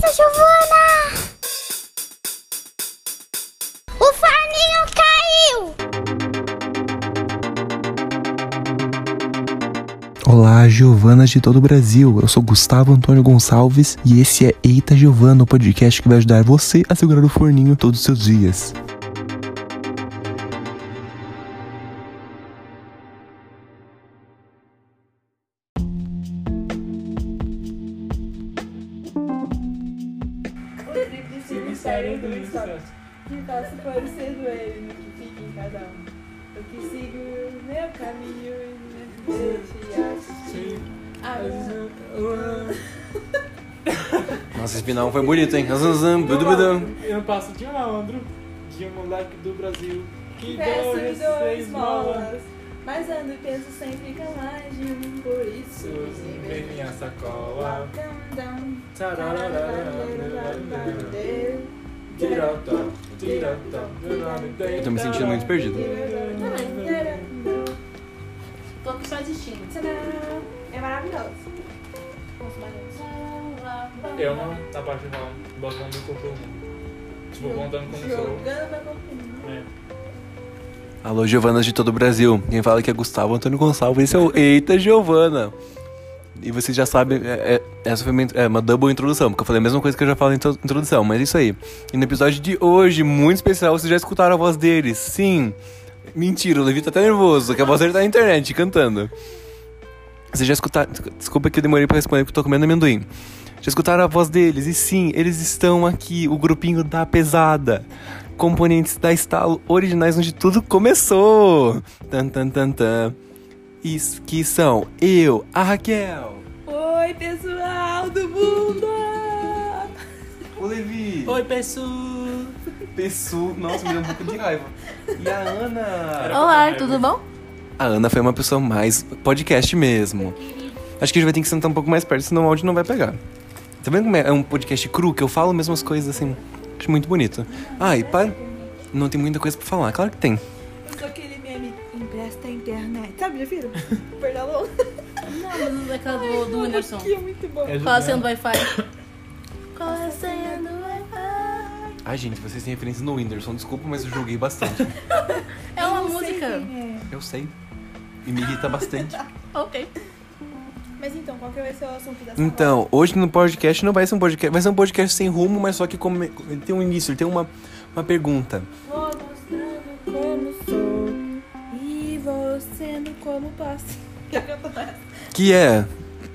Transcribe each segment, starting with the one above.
Eita, Giovana! O forninho caiu! Olá, Giovanas de todo o Brasil. Eu sou Gustavo Antônio Gonçalves e esse é Eita Giovana, o podcast que vai ajudar você a segurar o forninho todos os seus dias. Nossa, foi bonito, hein? Eu não passo de um malandro, de um moleque do Brasil. Que Peço dou seis molas. esmolas. Mas ando e penso sempre que mais de um, por isso. Vem minha sacola. Eu tô me sentindo muito perdido. Tô aqui só assistindo. É maravilhoso. Vamos mais Eu não, na parte de falar, botando o corpo Tipo, contando como sou. É. Alô, Giovanas de todo o Brasil. Quem fala aqui é Gustavo Antônio Gonçalves. Esse é o Eita Giovana. E vocês já sabem, é- é- essa foi uma, é uma double introdução, porque eu falei a mesma coisa que eu já falo em intro- introdução, mas é isso aí. E no episódio de hoje, muito especial, vocês já escutaram a voz deles. Sim. Mentira, o Levi tá até nervoso, que a voz dele tá na internet cantando. Vocês já escutaram. Desculpa que eu demorei pra responder porque eu tô comendo amendoim. Já escutaram a voz deles? E sim, eles estão aqui, o grupinho da pesada. Componentes da estalo originais onde tudo começou. Tan, tan, tan, tan. Is, que são eu, a Raquel, Oi, pessoal do mundo! o Levi, Oi, pessoal. Pessu, nossa, me deu um pouco de raiva. E a Ana. Olá, tudo bom? A Ana foi uma pessoa mais podcast mesmo. Acho que a gente vai ter que sentar um pouco mais perto, senão o áudio não vai pegar. Tá vendo como é é um podcast cru, que eu falo as coisas assim? Acho muito bonito. Ah, e para... Não tem muita coisa pra falar. Claro que tem. Só aquele meme, empresta a internet. Sabe, já viram? Perdão. Não, mas não é aquela do, do Whindersson. Que é muito bom. É Qual a senha do. Wi-Fi? Qual a senha do Wi-Fi? Ai, gente, vocês têm referência no Whindersson. Desculpa, mas eu joguei bastante. É uma sei música. quem é. Eu sei. E me irrita bastante. Ok. Mas então, qual que vai ser o assunto dessa Então, hoje no podcast não vai ser um podcast. Vai ser um podcast sem rumo, mas só que como... ele tem um início, ele tem uma, uma pergunta. Vou mostrando como sou e vou sendo como posso. Que é.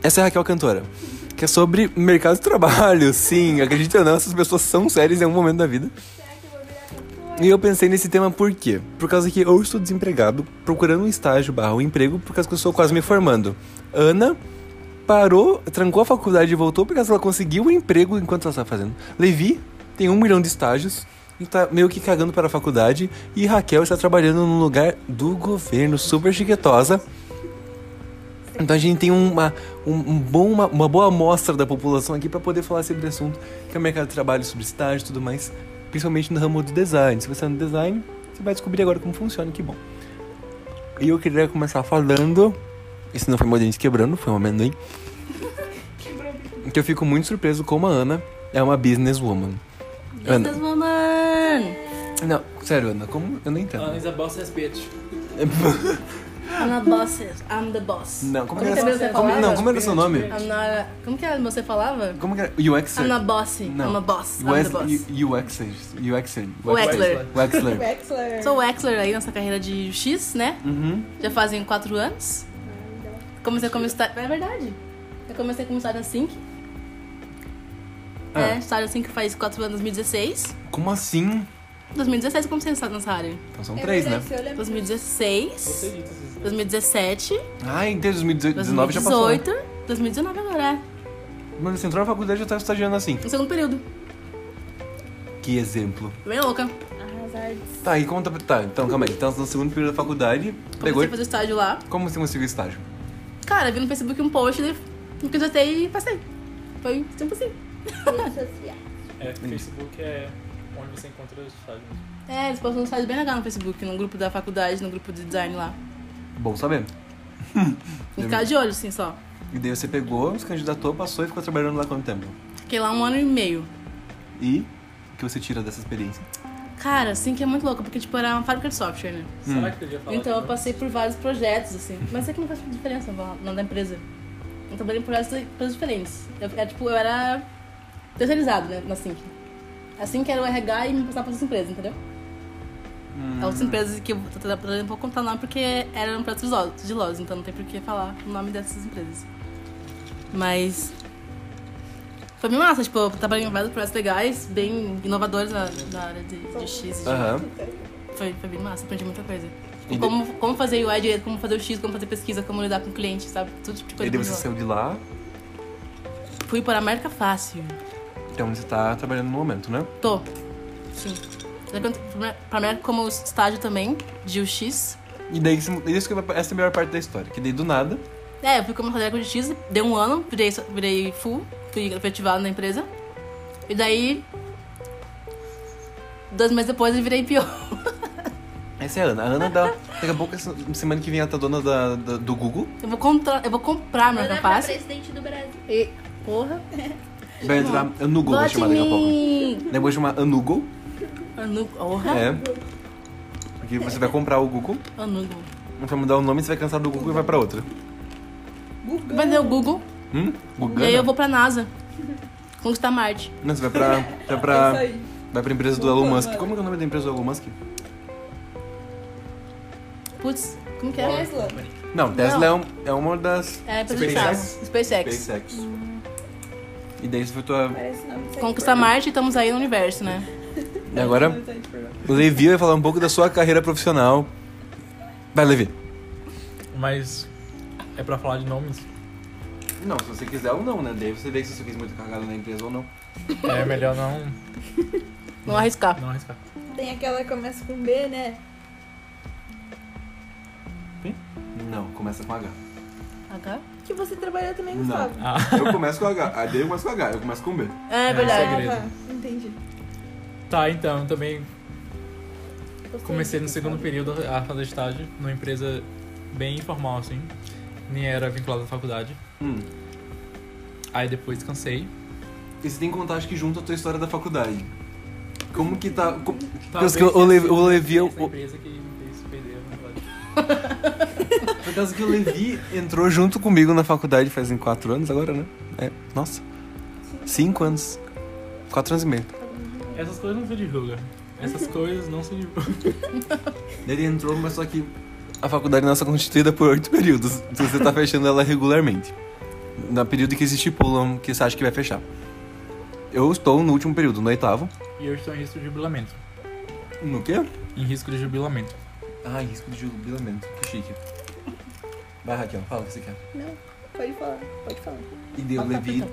Essa é a Raquel Cantora. Que é sobre mercado de trabalho. Sim, acredita ou não, essas pessoas são sérias em algum momento da vida. Será que eu vou virar cantora? E eu pensei nesse tema por quê? Por causa que eu estou desempregado, procurando um estágio barra um emprego, por causa que eu estou quase me formando. Ana parou, trancou a faculdade e voltou porque ela conseguiu um emprego enquanto ela está fazendo. Levi tem um milhão de estágios e tá meio que cagando para a faculdade. E Raquel está trabalhando num lugar do governo, super chiquetosa. Então a gente tem uma, um, um bom, uma, uma boa amostra da população aqui para poder falar sobre o assunto, que é o mercado de trabalho, sobre estágio e tudo mais, principalmente no ramo do design. Se você é no design, você vai descobrir agora como funciona, que bom. E eu queria começar falando, esse não foi meu dente quebrando, foi um amendoim, que eu fico muito surpreso como a Ana é uma businesswoman. Ana, Businesswoman! não, sério, Ana, como? Eu não entendo. Ana is a boss ass bitch. I'm not bosses, I'm the boss. Não, como, Como era, que você como, falava? não, como era seu nome? I'm not a... Como que era você falava? Como que era? UX? I'm not bossy, Não. I'm a boss, I'm Wes- the boss. U- UXer. UXer. Wexler. Wexler. Wexler. Sou o Wexler aí nessa carreira de X, né? Uhum. Já fazem quatro anos. Comecei como estágio. É verdade. Eu comecei como estágio assim. Ah. É, estágio assim que faz quatro anos, 2016. Como assim? 2016 eu comecei a nessa área. Então são É três, né? verdade, se eu lembro- 2016, Você dita esses 2017, Ah, em 2019 já passou. 2018, 2019 agora, é. Mano, você entrou na faculdade e já tava estagiando assim. No segundo período. Que exemplo. Bem louca. Arrasar. Tá, e conta. Tá, então calma aí. Então, no segundo período da faculdade, pegou. Comecei a fazer estágio lá. Como você conseguiu estágio? Cara, vi no Facebook um post, daí me candidatei e passei. Foi tipo assim. É, Facebook é onde você encontra os estágios. É, eles postam um site bem legal no Facebook, no grupo da faculdade, no grupo de design lá. Bom saber. Tem ficar de olho, assim, só. E daí você pegou, se candidatou, passou e ficou trabalhando lá quanto tempo? fiquei lá um ano e meio. E o que você tira dessa experiência? Cara, assim que é muito louco, porque tipo, era uma fábrica de software, né? Será que podia falar? Então eu passei por vários projetos, assim. Mas isso aqui não faz diferença no nome da empresa. Eu trabalhei em projetos, projetos diferentes. Eu, é, tipo, eu era terceirizado, né, na Sync. A Sync era o RH e me passava para outras empresas, entendeu? As outras empresas que eu tô trabalhando, não vou contar o nome porque eram projetos de lojas- de lojas, então não tem por que falar o nome dessas empresas. Mas foi bem massa, tipo, eu trabalhei em vários projetos legais, bem inovadores na, na área de, de X. e de- Aham. foi, foi bem massa, aprendi muita coisa. E Como, como fazer UI direito, como fazer o X, como fazer pesquisa, como lidar com o cliente, sabe? Tudo tipo de E coisa. daí muito você saiu de lá, Fui para a América Fácil. então você tá trabalhando no momento, né? Tô. Sim. Pra América como estágio também, de UX. E daí, isso que essa é a melhor parte da história. Que daí, do nada, É, eu fui como estagiário de X, deu um ano, virei, virei full, fui efetivado na empresa. E daí, dois meses depois, eu virei pior. essa é a Ana. A Ana, dá, daqui a pouco, essa semana que vem, ela tá dona da, da- do Google. Eu vou, contra, eu vou comprar América pra Fácil. presidente do Brasil. E, porra. Vai entrar Anugo, vai chamar daqui a pouco. Daí eu vou chamar Anugo. Anu, porra. É. Porque você vai comprar o Google, Anugo. vai mudar o nome, você vai cansar do Google e vai pra outra. Vai ter o Google. Hum? E aí eu vou pra NASA. Conquistar Marte. Não, você vai pra. Vai É pra, aí. vai pra empresa do Elon Musk. Como que é o nome da empresa do Elon Musk? Putz, como que é? Tesla. Não, Tesla É, um- é uma das. É, pra SpaceX. SpaceX. SpaceX. E daí você foi tua. Parece nome de Conquistar Marte e estamos aí no universo, né? E agora, o Levi vai falar um pouco da sua carreira profissional. Vai, Levi. Mas é pra falar de nomes? Não, se você quiser ou não, né? Daí você vê se você fez muita cagada na empresa ou não. É melhor não, Não arriscar. não arriscar. Tem aquela que começa com B, né? Não, começa com H. H? Que você trabalhou também, Não. Gustavo. Ah, Eu começo com H. A D eu começo com H, eu começo com B. É verdade. segredo. Ah, tá. Entendi. tá, então, eu também comecei no segundo período a fazer estágio numa empresa bem informal, assim. Nem era vinculada à faculdade. Hum. Aí depois cansei. E você tem que contar, acho que junto a tua história da faculdade. Como que tá. como- Talvez que o Levi- o essa Levi- essa o- empresa que me fez perder a faculdade. Por causa que o Levi entrou junto comigo na faculdade fazem quatro anos agora, né? É, nossa. Cinco anos. Quatro anos e meio. Essas coisas não se divulgam. Essas coisas não se divulgam. Ele entrou, mas só que a faculdade nossa é constituída por oito períodos. Então você tá fechando ela regularmente. No período que se estipulam que você acha que vai fechar. Eu estou no último período, no oitavo. E eu estou em risco de jubilamento. No quê? Em risco de jubilamento. Ah, risco de jubilamento. Que chique. Vai, Raquel, fala o que você quer. Não, pode falar, pode falar. E deu Levi.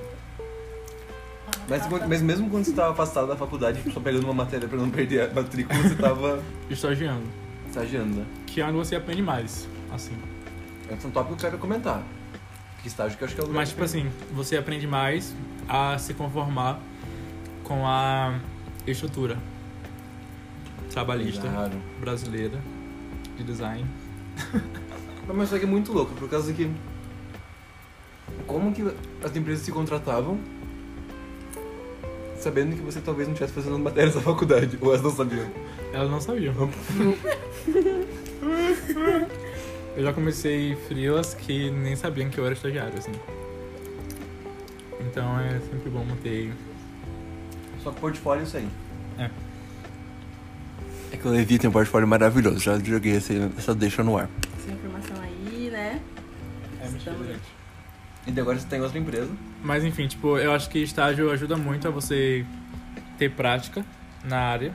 Mas, mas mesmo quando você estava afastado da faculdade, só pegando uma matéria pra não perder a matrícula, você tava Estagiando. Estagiando, né? Que é onde você aprende mais, assim. Esse é um tópico que eu quero comentar. Que estágio que eu acho que é o lugar Mas, tipo assim, você aprende mais a se conformar com a estrutura trabalhista Claro. brasileira de design. Mas só que é muito louco, por causa que. Como que as empresas se contratavam sabendo que você talvez não estivesse fazendo matérias da faculdade, ou elas não sabiam? Elas não sabiam. Eu já comecei frilas que nem sabiam que eu era estagiário, assim. Então é sempre bom manter. Só que portfólio é isso aí. É. É que o Levi tem um portfólio maravilhoso, já joguei essa, essa deixa no ar. Essa informação aí, né? É mentira, gente. E agora você tem outra empresa. Mas enfim, tipo, eu acho que estágio ajuda muito a você ter prática na área,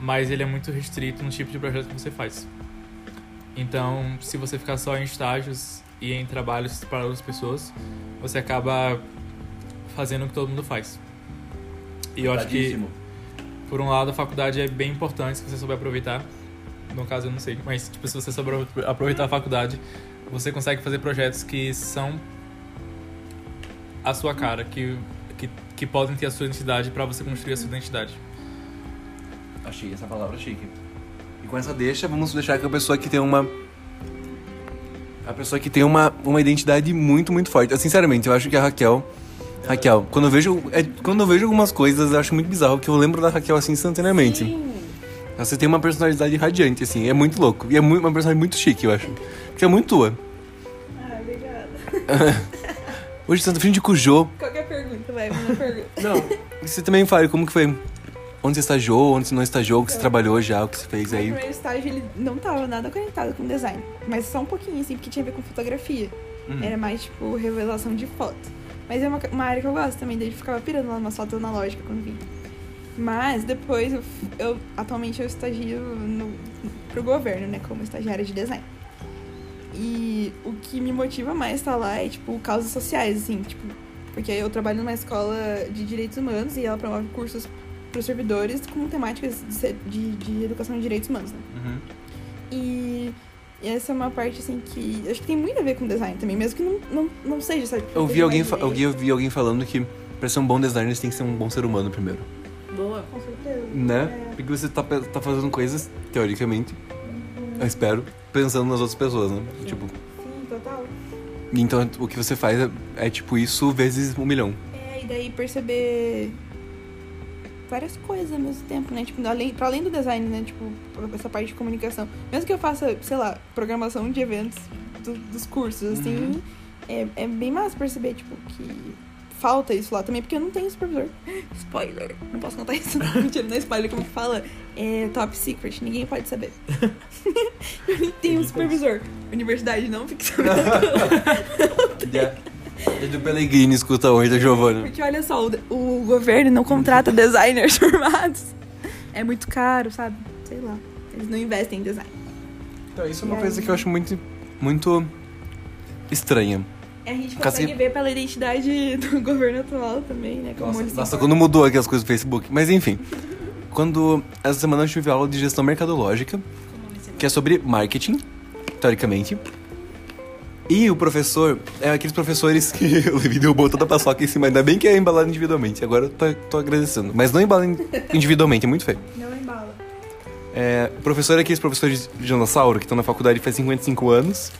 mas ele é muito restrito no tipo de projeto que você faz. Então, se você ficar só em estágios e em trabalhos para outras pessoas, você acaba fazendo o que todo mundo faz. E eu acho que, por um lado, a faculdade é bem importante se você souber aproveitar. No caso, eu não sei, mas tipo, se você souber aproveitar a faculdade, você consegue fazer projetos que são a sua cara, que, que, que podem ter a sua identidade para você construir a sua identidade. Achei essa palavra chique. E com essa deixa, vamos deixar que a pessoa que tem uma. A pessoa que tem uma, uma identidade muito, muito forte. Eu, sinceramente, eu acho que a Raquel Raquel, quando eu vejo. é, quando eu vejo algumas coisas, eu acho muito bizarro, que eu lembro da Raquel assim instantaneamente. Sim. Você tem uma personalidade radiante, assim, é muito louco. E é muito, uma personalidade muito chique, eu acho. Que é muito tua. Ah, obrigada. Hoje você tá frente de Cujô. Qualquer pergunta, vai, manda pergunta. Não. Você também fala como que foi. Onde você estagiou, onde você não estagiou, o que você trabalhou já, o que você fez aí. primeiro estágio, ele não tava nada conectado com design. Mas só um pouquinho, assim, porque tinha a ver com fotografia. Uhum. Era mais, tipo, revelação de foto. Mas é uma, uma área que eu gosto também, daí eu ficava pirando lá umas fotos analógicas quando vinha. Mas depois, eu, eu- atualmente eu estagio no, pro governo, né, como estagiária de design. E o que me motiva mais estar lá é, tipo, causas sociais, assim, tipo, porque eu trabalho numa escola de direitos humanos e ela promove cursos para os servidores com temáticas de, de, de educação de direitos humanos, né? Uhum. E essa é uma parte, assim, que acho que tem muito a ver com design também, mesmo que não, não, não seja, sabe? Eu vi, alguém, eu vi- eu vi alguém falando que pra ser um bom designer você tem que ser um bom ser humano primeiro. Boa. Com certeza. Né? É. Porque você tá, tá fazendo coisas, teoricamente, eu espero, pensando nas outras pessoas, né? Tipo, Sim, total. então o que você faz é, é tipo isso vezes um milhão. É, e daí perceber várias coisas ao mesmo tempo, né? Tipo, além, pra além do design, né? Tipo, essa parte de comunicação. Mesmo que eu faça, sei lá, programação de eventos do- dos cursos, assim, Uhum. é, é bem massa perceber, tipo, que falta isso lá também, porque eu não tenho supervisor. Spoiler! Não posso contar isso. Mentira, não é spoiler, como que fala? É top secret, ninguém pode saber. eu nem tenho um supervisor. Universidade não fique sabendo. É do Pellegrini, escuta hoje da Giovanna. Porque olha só, o, o governo não contrata designers formados. É muito caro, sabe? Sei lá. Eles não investem em design. Então, isso é uma E coisa aí? que eu acho muito, muito estranha. E a gente Caso consegue ver pela identidade do governo atual também, né? Como Nossa, nossa, quando mudou aqui as coisas do Facebook. Mas enfim. Quando essa semana eu tive aula de gestão mercadológica, que é sobre marketing, teoricamente. E o professor é aqueles professores que o Levi derrubou toda a paçoca em cima. Ainda bem que é embalado individualmente. Agora eu tô, tô agradecendo. Mas não embala in- individualmente, é muito feio. Não embala. É, o professor é aqueles professores de dinossauro que estão na faculdade faz 55 anos.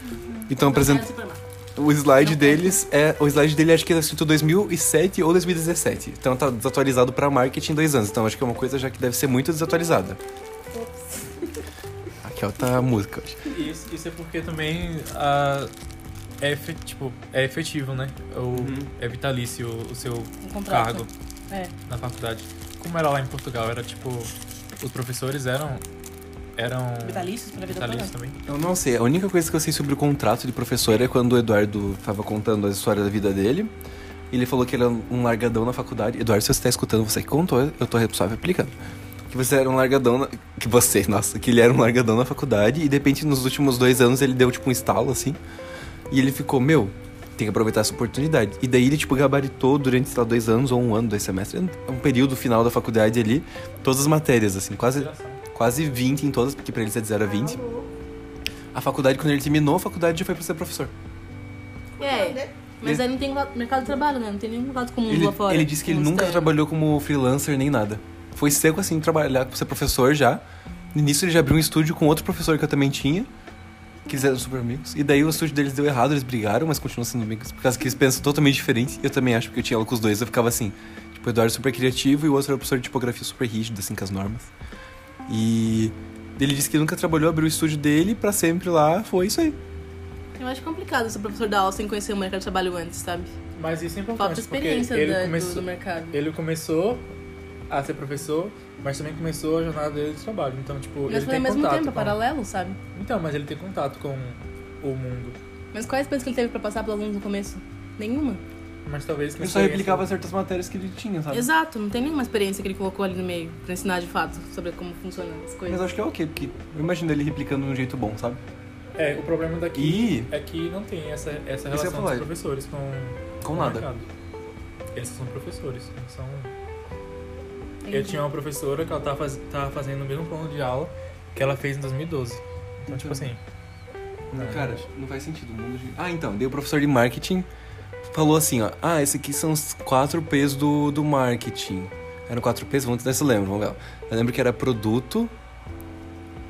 E estão apresentando. O slide deles é. O slide dele acho que é escrito 2007 ou 2017. Então tá desatualizado pra marketing dois anos. Então acho que é uma coisa já que deve ser muito desatualizada. Raquel tá música hoje. Isso, isso é porque também ah, é, tipo, é efetivo, né? Ou é vitalício o seu Um cargo É. na faculdade. Como era lá em Portugal, era tipo. Os professores eram. Eram. Vitalícios pra vida vitalícios também. Eu não sei. A única coisa que eu sei sobre o contrato de professor é quando o Eduardo tava contando a história da vida dele. Ele falou que ele era um largadão na faculdade. Eduardo, se você tá escutando, você que contou, eu tô só aplicando. Que você era um largadão. Na... Que você, nossa, que ele era um largadão na faculdade e de repente nos últimos dois anos ele deu tipo um estalo assim. E ele ficou, meu, tem que aproveitar essa oportunidade. E daí ele, tipo, gabaritou durante, sei lá, dois anos ou um ano, dois semestres, um período final da faculdade ali, todas as matérias, assim, quase, quase 20 em todas, porque pra ele é de 0 a 20. A faculdade, quando ele terminou a faculdade, já foi pra ser professor. É. Mas aí não tem mercado de trabalho, né? Não tem nenhum contato com o mundo Ele, lá fora. ele disse que ele nunca externo. trabalhou como freelancer nem nada. Foi seco assim, trabalhar pra ser professor já. No início ele já abriu um estúdio com outro professor que eu também tinha. Que eles eram super amigos. E daí o estúdio deles deu errado, eles brigaram, mas continuam sendo amigos. Por causa que eles pensam totalmente diferente. Eu também acho, porque eu tinha aula com os dois. Eu ficava assim, tipo, o Eduardo super criativo e o outro era professor de tipografia super rígido, assim, com as normas. E ele disse que nunca trabalhou, abriu o estúdio dele pra sempre lá. Foi isso aí. Eu acho complicado ser professor da aula sem conhecer o mercado de trabalho antes, sabe? Mas isso é importante. Falta experiência porque ele da- do- começou, do, mercado. Ele começou a ser professor, mas também começou a jornada dele de trabalho. Então, tipo, Mas ele foi tem ao mesmo contato tempo, é com... paralelo, sabe? Então, mas ele tem contato com o mundo. Mas quais experiências que ele teve pra passar pelos alunos no começo? Nenhuma. Mas talvez... com Ele só replicava certas matérias que ele tinha, sabe? Exato, não tem nenhuma experiência que ele colocou ali no meio pra ensinar de fato sobre como funcionam as Mas coisas. eu acho que é ok, porque eu imagino ele replicando de um jeito bom, sabe? É, o problema daqui E é que não tem essa, essa relação dos professores com, com o nada. mercado. Eles são professores, não são... Eu Entendi. tinha uma professora que ela tava, faz... tava fazendo o mesmo plano de aula que ela fez em 2012. Então, tipo assim... Não, cara, não faz sentido. O mundo de... Ah, então, daí o professor de marketing falou assim, ó. Ah, esse aqui são os quatro P's do, do marketing. Eram quatro P's? Vamos ver se eu lembro, vamos ver. Eu lembro que era produto,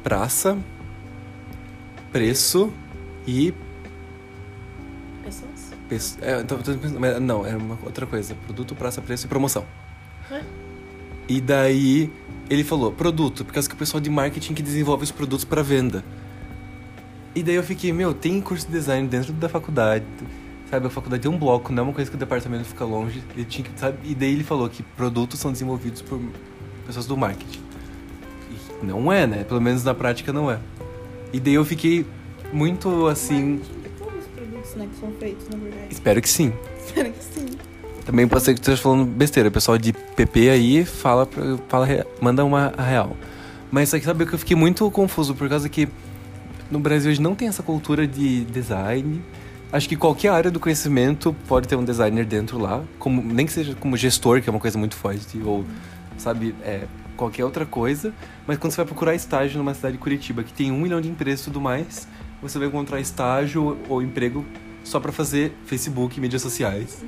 praça, preço e... Pessoas? Pes- é, então, tô pensando- mas não, era uma outra coisa. Produto, praça, preço e promoção. Ué? E daí ele falou, produto, por causa que o pessoal de marketing que desenvolve os produtos para venda. E daí eu fiquei, meu, tem curso de design dentro da faculdade. Sabe, a faculdade tem um bloco, não é uma coisa que o departamento fica longe. Ele tinha que, sabe? E daí ele falou que produtos são desenvolvidos por pessoas do marketing. E não é, né? Pelo menos na prática não é. E daí eu fiquei muito assim. É todos os produtos, né, que são feitos, na verdade. Espero que sim. Espero que sim. Também pode ser que tu esteja falando besteira. O pessoal de PP aí fala, fala manda uma real. Mas que sabe que eu fiquei muito confuso por causa que no Brasil hoje não tem essa cultura de design. Acho que qualquer área do conhecimento pode ter um designer dentro lá, como nem que seja como gestor, que é uma coisa muito forte, ou sabe, é, qualquer outra coisa. Mas quando você vai procurar estágio numa cidade de Curitiba, que tem um milhão de empresas e tudo mais, você vai encontrar estágio ou emprego só pra fazer Facebook e mídias sociais.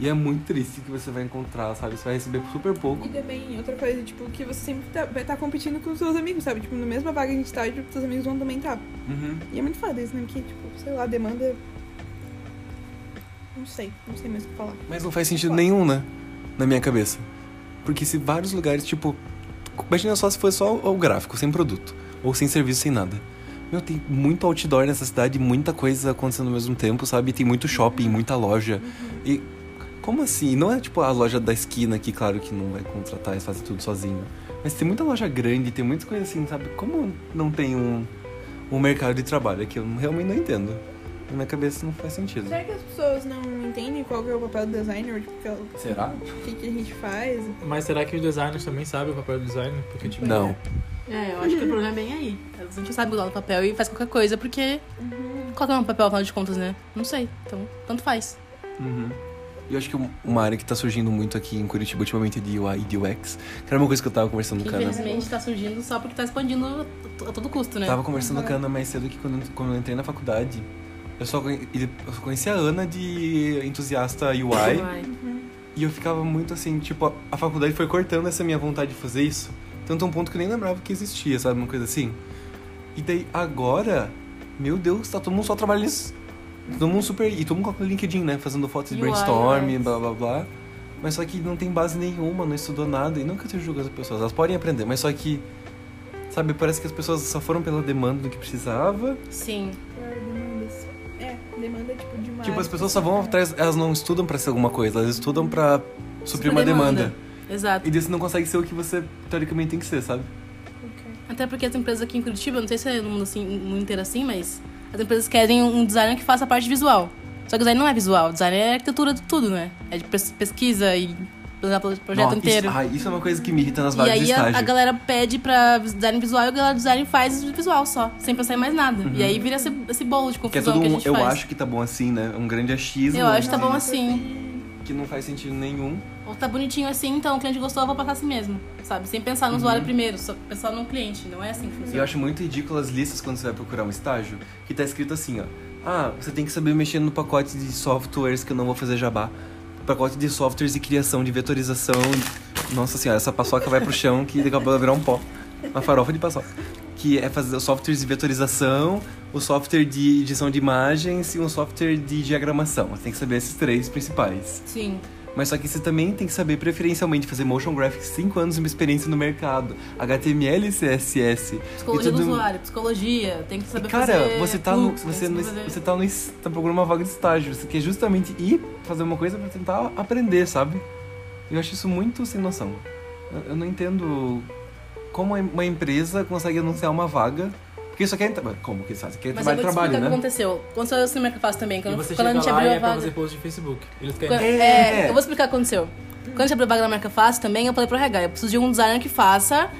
E é muito triste que você vai encontrar, sabe? Você vai receber super pouco. E também, outra coisa, tipo, que você sempre tá- vai estar competindo com os seus amigos, sabe? Tipo, na mesma vaga de estágio, seus amigos vão também estar. Uhum. E é muito foda isso, né? Que, tipo, sei lá, demanda. Não sei, não sei mais o que falar. Mas não faz sentido nenhum, né? Na minha cabeça. Porque se vários lugares, tipo. Imagina só se fosse só o gráfico, sem produto. Ou sem serviço, sem nada. Meu, tem muito outdoor nessa cidade, muita coisa acontecendo ao mesmo tempo, sabe? Tem muito shopping, muita loja. E como assim? Não é tipo a loja da esquina que, claro, que não vai contratar e fazer tudo sozinho. Mas tem muita loja grande, tem muitas coisas assim, sabe? Como não tem um, um mercado de trabalho? É que eu realmente não entendo. Na minha cabeça não faz sentido. Será que as pessoas não entendem qual que é o papel do designer? Tipo, é o Será? o que, que a gente faz? Mas será que os designers também sabem o papel do designer? Porque, tipo, Não. É, eu acho que o problema é bem aí. A gente sabe usar o papel e faz qualquer coisa, porque. Qual que é o papel, afinal de contas, né? Não sei. Então, tanto faz. Uhum. E eu acho que uma área que tá surgindo muito aqui em Curitiba ultimamente é de UI e de UX. Que era uma coisa que eu tava conversando com a Ana. infelizmente tá surgindo só porque tá expandindo a todo custo, né? Tava conversando com a Ana mais cedo que quando, quando eu entrei na faculdade. Eu só, conhe- eu só conhecia a Ana de entusiasta UI. Vai. E eu ficava muito assim, tipo, a, a faculdade foi cortando essa minha vontade de fazer isso. Tanto a um ponto que eu nem lembrava que existia, sabe? Uma coisa assim. E daí, agora, meu Deus, tá todo mundo só trabalhando nisso. Todo mundo super. E todo mundo com o LinkedIn, né? Fazendo fotos de brainstorm, blá blá blá. Mas só que não tem base nenhuma, não estudou nada. E nunca te julgando as pessoas. Elas podem aprender, mas só que. Sabe, parece que as pessoas só foram pela demanda do que precisava. Sim. Por demandas. É, demanda, tipo, demais. Tipo, as pessoas só vão atrás. Elas não estudam pra ser alguma coisa, elas estudam pra suprir uma demanda. Exato. E daí você não consegue ser o que você teoricamente tem que ser, sabe? Até porque as empresas aqui em Curitiba, não sei se é no mundo, assim, no mundo inteiro assim, mas as empresas querem um designer que faça a parte visual. Só que o design não é visual, o design é arquitetura de tudo, né? É de pes- pesquisa e planejar projeto Nossa, inteiro. Isso, ah, isso é uma coisa que me irrita nas e vagas de aí a, estágio. a galera pede pra design visual e a galera do design faz visual só, sem pensar em mais nada. E aí vira esse, esse bolo de Uhum. Que é confusão que, a um, gente eu faz. acho que tá bom assim, né? Um grande achismo. Eu acho que tá bom assim. Que não faz sentido nenhum. Ou tá bonitinho assim, então o cliente gostou, eu vou passar assim mesmo. Sabe? Sem pensar no usuário primeiro, só pensar no cliente. Não é assim que Uhum. Funciona. eu acho muito ridículo as listas quando você vai procurar um estágio, que tá escrito assim, ó. Ah, você tem que saber mexer no pacote de softwares que eu não vou fazer jabá. Pacote de softwares de criação, de vetorização. Nossa senhora, essa paçoca vai pro chão que daqui a pouco vai virar um pó. Uma farofa de paçoca. Que é fazer softwares de vetorização, o software de edição de imagens e um software de diagramação. Você tem que saber esses três principais. Sim. Mas só que você também tem que saber preferencialmente fazer motion graphics 5 anos de uma experiência no mercado, HTML e CSS. Psicologia e do tudo... usuário, psicologia, tem que E, saber cara, fazer você tá no, você no, saber- você tá no tá procurando uma vaga de estágio, você quer justamente ir fazer uma coisa pra tentar aprender, sabe? Eu acho isso muito sem noção. Eu, eu não entendo como uma empresa consegue anunciar uma vaga, porque só quer como que eles fazem? Quer Mas eu trabalho vou te trabalho, explicar o que né? aconteceu. Aconteceu isso no Mercafaz também, E quando, você quando a gente lá abriu e a é pra vaga. fazer post de Facebook. Eles Quando- querem... é, eu vou explicar o que aconteceu. Quando a gente abriu a vaga na Marca Fácil também, eu falei pro RH, eu preciso de um designer que faça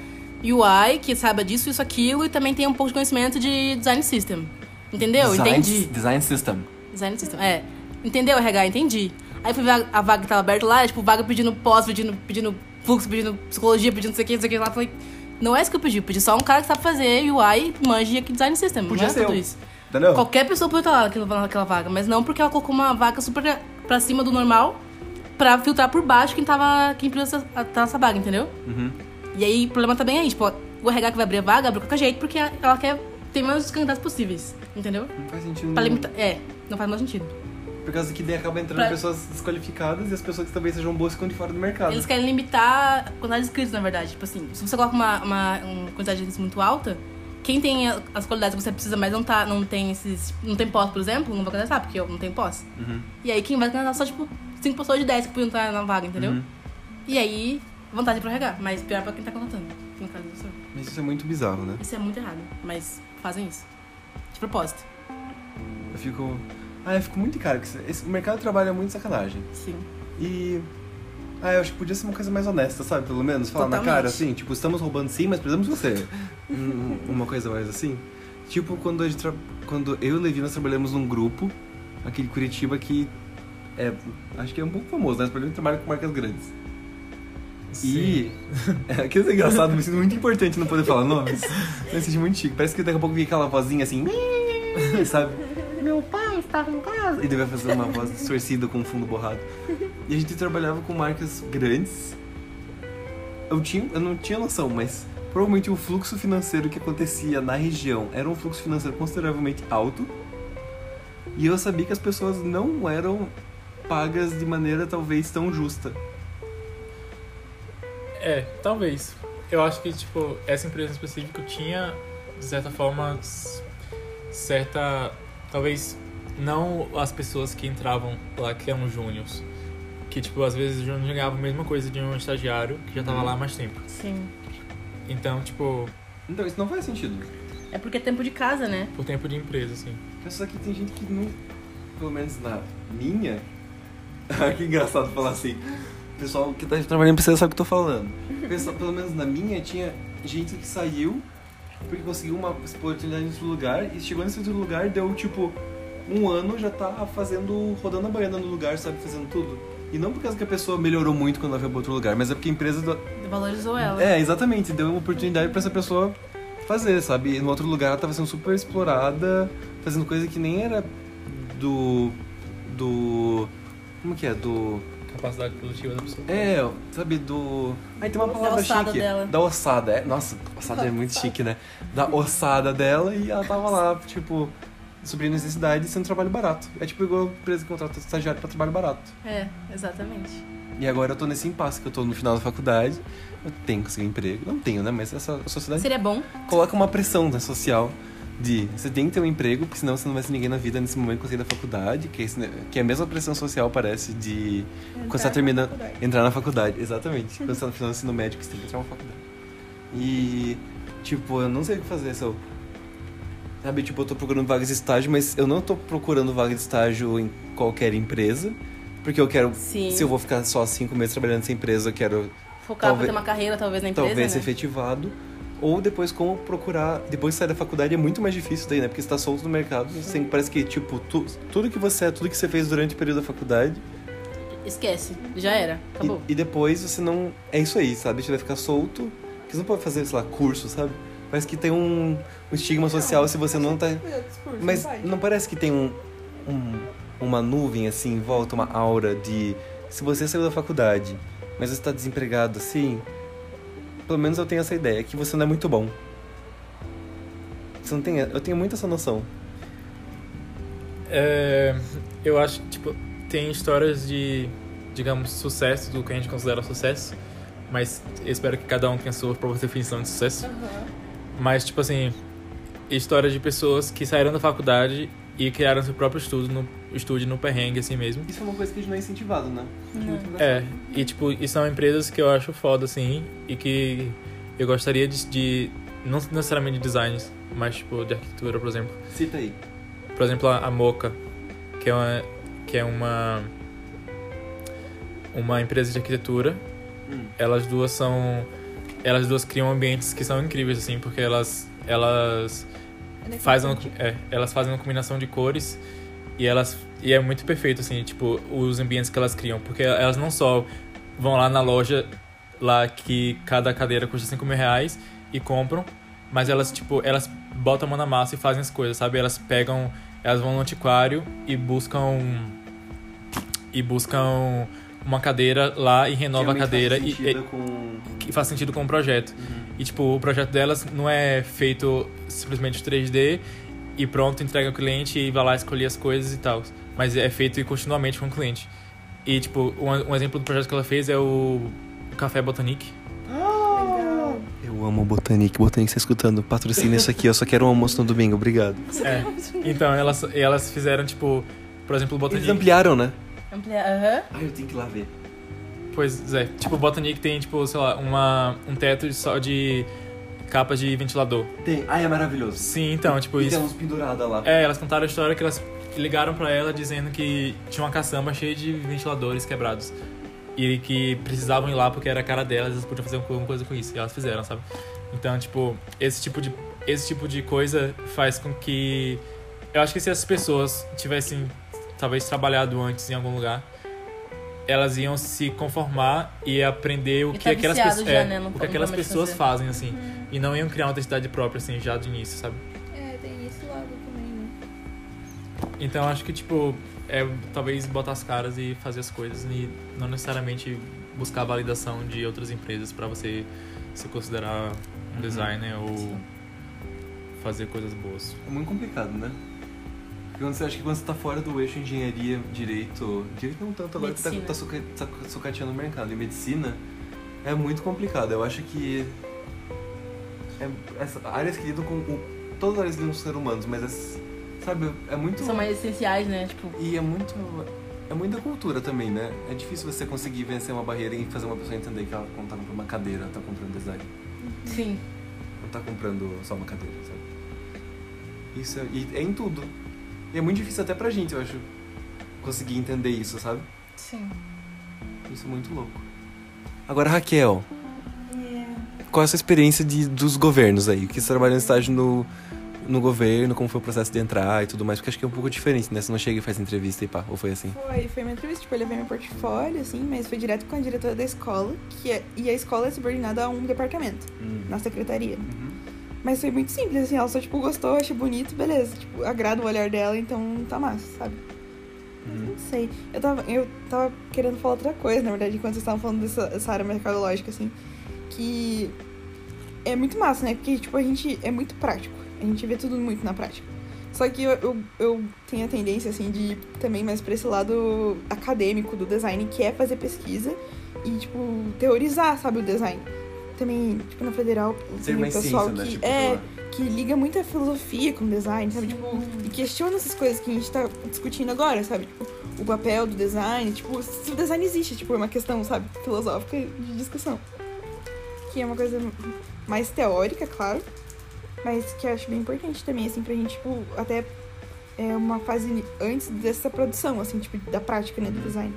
UI, que saiba disso, isso, aquilo, e também tenha um pouco de conhecimento de design system. Entendeu? Design, Entendi. Design System. Design system, é. Entendeu, RH? Entendi. Aí fui ver a, a vaga que tava aberta lá, é, tipo, vaga pedindo pós, pedindo, pedindo fluxo, pedindo psicologia, pedindo não sei o que, não sei o que lá. Falei, não é isso que eu pedi, eu pedi só um cara que sabe fazer UI, manja aqui design system. Podia não é ser tudo eu. isso. Entendeu? Qualquer pessoa pode estar lá naquela, naquela vaga, mas não porque ela colocou uma vaga super pra cima do normal pra filtrar por baixo quem tava. quem precisa estar nessa vaga, entendeu? Uhum. E aí o problema também é aí, tipo, o RH que vai abrir a vaga abre qualquer jeito porque ela quer ter menos candidatos possíveis, entendeu? Não faz sentido Pra limitar. É, não faz mais sentido. Por causa que daí acaba entrando Pra- pessoas desqualificadas e as pessoas que também sejam boas ficam de fora do mercado. Eles querem limitar a quantidade de inscritos, na verdade. Tipo assim, se você coloca uma, uma, uma quantidade de inscritos muito alta, quem tem as qualidades que você precisa, mas não, tá, não tem esses. não tem pós, por exemplo, não vai candidatar, porque eu não tenho pós. Uhum. E aí quem vai candidatar só, tipo, 5 pessoas de 10 que podiam estar na vaga, entendeu? Uhum. E aí, vantagem pra regar, mas pior pra quem tá contratando. No caso do senhor. Mas isso é muito bizarro, né? Isso é muito errado, mas fazem isso. De propósito. Eu fico. Ah, eu fico muito caro. que Esse, o mercado de trabalho é muito sacanagem. Sim. E. Ah, eu acho que podia ser uma coisa mais honesta, sabe? Pelo menos. Falar na Totalmente. cara, assim, tipo, estamos roubando sim, mas precisamos de você. Uma coisa mais assim. Tipo, quando a gente tra... quando eu e o Levi nós trabalhamos num grupo, aqui de Curitiba, que é. Acho que é um pouco famoso, né? Porque trabalha com marcas grandes. E. É, aquilo é engraçado, me sinto muito importante não poder falar nomes. Eu me sinto muito chique. Parece que daqui a pouco vem aquela vozinha assim. Sabe? Meu pai estava em casa. E vai fazer uma voz distorcida com um fundo borrado. E a gente trabalhava com marcas grandes. Eu, tinha, eu não tinha noção, mas provavelmente o fluxo financeiro que acontecia na região era um fluxo financeiro consideravelmente alto. E eu sabia que as pessoas não eram pagas de maneira talvez tão justa. É, talvez. Eu acho que, tipo, essa empresa em específico tinha, de certa forma, certa. Talvez não as pessoas que entravam lá, que eram júniors. Que, tipo, às vezes o júnior ganhava a mesma coisa de um estagiário que já tava Uhum. lá há mais tempo. Sim. Então, tipo, Então isso não faz sentido. É porque é tempo de casa, né? por tempo de empresa, assim. Só que tem gente que não. Pelo menos na minha. que engraçado falar assim. O pessoal que tá trabalhando precisa saber o que eu tô falando. Pessoal, pelo menos na minha tinha gente que saiu porque conseguiu uma oportunidade em outro lugar e chegou nesse outro lugar deu tipo um ano já tá fazendo. rodando a baiana no lugar, sabe, fazendo tudo. E não por causa que a pessoa melhorou muito quando ela foi pra outro lugar, mas é porque a empresa. do- Valorizou ela. É, exatamente, deu uma oportunidade pra essa pessoa fazer, sabe? E no outro lugar ela tava sendo super explorada, fazendo coisa que nem era do. do. Como que é? Do. Capacidade produtiva da pessoa. É, sabe, do. Aí tem uma Da palavra ossada chique. dela. Da ossada, é. Nossa, ossada é muito chique, né? Da ossada dela e ela tava lá, tipo, suprindo necessidade e sendo trabalho barato. É tipo igual a empresa que contrata estagiário pra trabalho barato. É, exatamente. E agora eu tô nesse impasse que eu tô no final da faculdade. Eu tenho que conseguir emprego. Não tenho, né? Mas essa sociedade Seria bom. coloca uma pressão né, social de você tem que ter um emprego, porque senão você não vai ser ninguém na vida nesse momento que você sair da faculdade, que é, esse- que é a mesma pressão social, parece, de quando você tá terminando. Entrar na faculdade, exatamente. Quando você tá no ensino médio, você tem que entrar na faculdade. E, tipo, eu não sei o que fazer, eu. Sabe, tipo, eu tô procurando vagas de estágio, mas eu não tô procurando vaga de estágio em qualquer empresa, porque eu quero. Sim. Se eu vou ficar só cinco meses trabalhando nessa empresa, eu quero Focar Talvez- pra ter uma carreira, talvez, na empresa, talvez né? efetivado. Ou depois como procurar. Depois de sair da faculdade é muito mais difícil daí, né? Porque você tá solto no mercado. Você tem- parece que, tipo, tu- tudo que você é, tudo que você fez durante o período da faculdade. Esquece. Já era. Acabou. E, e depois você não. É isso aí, sabe? Você vai ficar solto. Porque você não pode fazer, sei lá, curso, sabe? Parece que tem um, um estigma social se você não tá. Mas não parece que tem um, um- uma nuvem assim em volta, uma aura de se você saiu da faculdade, mas você está desempregado assim, pelo menos eu tenho essa ideia que você não é muito bom. Você não tem, eu tenho muito essa noção. É, eu acho que, tipo, tem histórias de, digamos, sucesso, do que a gente considera sucesso. Mas eu espero que cada um tenha a sua própria definição de sucesso. Mas, tipo assim, histórias de pessoas que saíram da faculdade e criaram seu próprio estudo no, estúdio no perrengue, assim mesmo. Isso é uma coisa que a gente não é incentivado, né? É, e tipo, e são empresas que eu acho foda, assim, e que eu gostaria de, de não necessariamente de designs, mas tipo, de arquitetura, por exemplo. Cita aí. Por exemplo, a, a Moca, que é uma que é uma uma empresa de arquitetura. Hum. Elas duas são elas duas criam ambientes que são incríveis assim, porque elas elas fazem uma, é, elas fazem uma combinação de cores e elas e é muito perfeito assim, tipo, os ambientes que elas criam, porque elas não só vão lá na loja lá que cada cadeira custa 5 mil reais e compram, mas elas tipo, elas botam a mão na massa e fazem as coisas, sabe? Elas pegam, elas vão no antiquário e buscam e buscam uma cadeira lá e renova a cadeira faz e, e- com... que faz sentido com o projeto. E tipo, o projeto delas não é feito simplesmente 3D e pronto, entrega ao cliente e vai lá escolher as coisas e tal. mas é feito continuamente com o cliente. E, tipo, um, um exemplo do projeto que ela fez é o Café Botanique. Legal. Eu amo o Botanique. Botanique, você tá escutando? Patrocina isso aqui. Eu só quero um almoço no domingo. Obrigado. É. Então, elas, elas fizeram, tipo, por exemplo, o Eles Botanique. ampliaram, né? Ampliar, aham. Ai, eu tenho que ir lá ver. Pois é, tipo, o Botanique tem, tipo, sei lá, uma, um teto só de capas de ventilador. Tem. Ai, é maravilhoso. Sim, então, tipo, E isso. tem uns pendurados lá. É, elas contaram a história que elas ligaram pra ela dizendo que tinha uma caçamba cheia de ventiladores quebrados. E que precisavam ir lá porque era a cara delas, elas podiam fazer alguma coisa com isso. E elas fizeram, sabe? Então, tipo, esse tipo de, esse tipo de coisa faz com que. Eu acho que se as pessoas tivessem, talvez, trabalhado antes em algum lugar, elas iam se conformar e aprender o E que tá aquelas, já, é, né, o que aquelas pessoas fazer. fazem, assim. E não iam criar uma identidade própria, assim, já de início, sabe? É, tem esse lado também, né? Então acho que, tipo, é talvez botar as caras e fazer as coisas e não necessariamente buscar a validação de outras empresas pra você se considerar um designer ou fazer coisas boas. É muito complicado, né? Porque quando você acha que quando você tá fora do eixo engenharia, direito. Direito não tanto, agora que tá, Medicina. tá, suca, tá sucateando o mercado. E medicina é muito complicado. Eu acho que. É, essa, áreas que lidam com. todas as áreas lidam com seres humanos, mas as- sabe, é muito. São mais essenciais, né? Tipo, E é muito. É muita cultura também, né? É difícil você conseguir vencer uma barreira e fazer uma pessoa entender que ela não tá comprando uma cadeira, tá comprando design. sim. Não tá comprando só uma cadeira, sabe? Isso é, e é em tudo. E é muito difícil até pra gente, eu acho, conseguir entender isso, sabe? Sim. Isso é muito louco. Agora, Raquel, É. qual é a sua experiência de, dos governos aí? Que você trabalhou no estágio no, no governo, como foi o processo de entrar e tudo mais? Porque acho que é um pouco diferente, né? Você não chega e faz entrevista e pá, ou foi assim? Foi, foi uma entrevista, tipo, eu levei meu portfólio, assim, mas foi direto com a diretora da escola, que é, e a escola é subordinada a um departamento, na secretaria. Uhum. Mas foi muito simples, assim, ela só, tipo, gostou, achou bonito, beleza, tipo, agrada o olhar dela, então tá massa, sabe? Mas Uhum. não sei. Eu tava, eu tava querendo falar outra coisa, na verdade, enquanto vocês estavam falando dessa, dessa área mercadológica, assim, que é muito massa, né? Porque, tipo, a gente é muito prático. A gente vê tudo muito na prática. Só que eu, eu, eu tenho a tendência, assim, de ir também mais pra esse lado acadêmico do design, que é fazer pesquisa e, tipo, teorizar, sabe, o design. Também, tipo, na federal, tem o pessoal ciência, né? que Tipo, é, que liga muito a filosofia com design, sabe? Tipo, e questiona essas coisas que a gente tá discutindo agora, sabe? Tipo, o papel do design, tipo, se o design existe, tipo, é uma questão, sabe, filosófica de discussão. Que é uma coisa mais teórica, claro, mas que eu acho bem importante também, assim, pra gente, tipo, até é uma fase antes dessa produção, assim, tipo, da prática, né, do design.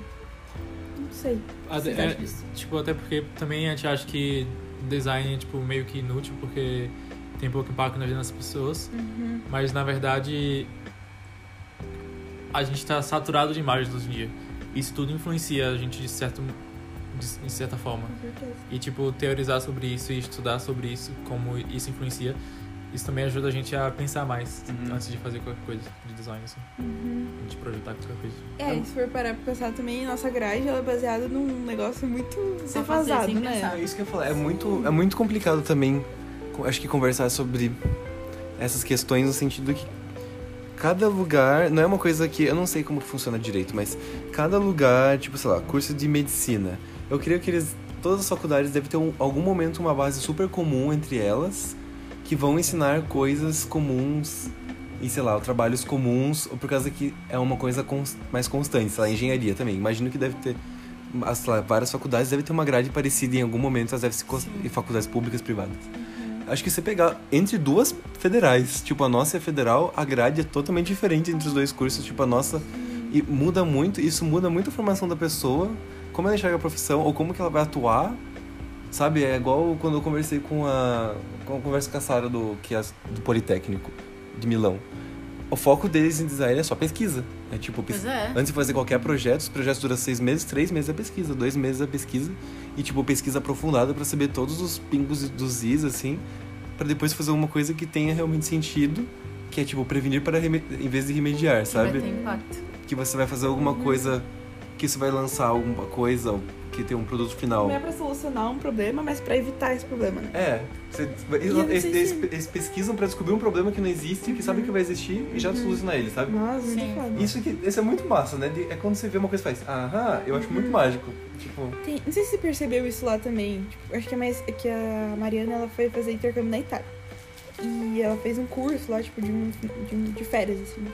Não sei. Até, é, tipo, até porque também a gente acha que design é tipo, meio que inútil porque tem pouco impacto na vida das pessoas. Uhum. Mas na verdade a gente tá saturado de imagens hoje em dia. Isso tudo influencia a gente de, certo, de, de certa forma. E tipo, teorizar sobre isso e estudar sobre isso, como isso influencia, isso também ajuda a gente a pensar mais Uhum. antes de fazer qualquer coisa de design, assim, Uhum. de projetar qualquer coisa. É, e se for parar pra pensar também, nossa grade ela é baseada num negócio muito defasado, né? pensar. É isso que eu falar. É muito, é muito complicado também, acho que conversar sobre essas questões no sentido que cada lugar, não é uma coisa que eu não sei como funciona direito, mas cada lugar, tipo, sei lá, curso de medicina. Eu creio que eles todas as faculdades devem ter um, algum momento uma base super comum entre elas que vão ensinar coisas comuns e sei lá, trabalhos comuns, ou por causa que é uma coisa cons- mais constante, sei lá, engenharia também. Imagino que deve ter as, sei lá, várias faculdades devem ter uma grade parecida em algum momento, elas devem se cons- e faculdades públicas privadas. Acho que se pegar entre duas federais, tipo a nossa é federal, a grade é totalmente diferente entre os dois cursos, tipo a nossa e muda muito, isso muda muito a formação da pessoa, como ela enxerga a profissão ou como que ela vai atuar. Sabe, é igual quando eu conversei com a com a conversa com a Sara do que é do Politécnico de Milão. O foco deles em design é só pesquisa. É tipo, pes- é. antes de fazer qualquer projeto, os projetos duram seis meses, três meses é pesquisa, dois meses é pesquisa e tipo pesquisa aprofundada pra saber todos os pingos dos is assim, pra depois fazer uma coisa que tenha realmente sentido, que é tipo prevenir para reme- em vez de remediar, Que vai sabe? ter impacto. Que você vai fazer alguma coisa que você vai lançar alguma coisa, que tem um produto final. Não é pra solucionar um problema, mas pra evitar esse problema, né? É, não eles, eles- se- Uhum. eles pesquisam pra descobrir um problema que não existe, que sabem que vai existir e já solucionar ele, sabe? Nossa, Sim. muito foda. Isso que isso é muito massa, né? De- É quando você vê uma coisa e faz, aham, eu acho Uhum. muito mágico. Tipo, Tem- não sei se você percebeu isso lá também. Tipo, acho que é mais é que a Mariana ela foi fazer intercâmbio na Itália. E ela fez um curso lá, tipo, de, um, de, um- de férias, assim.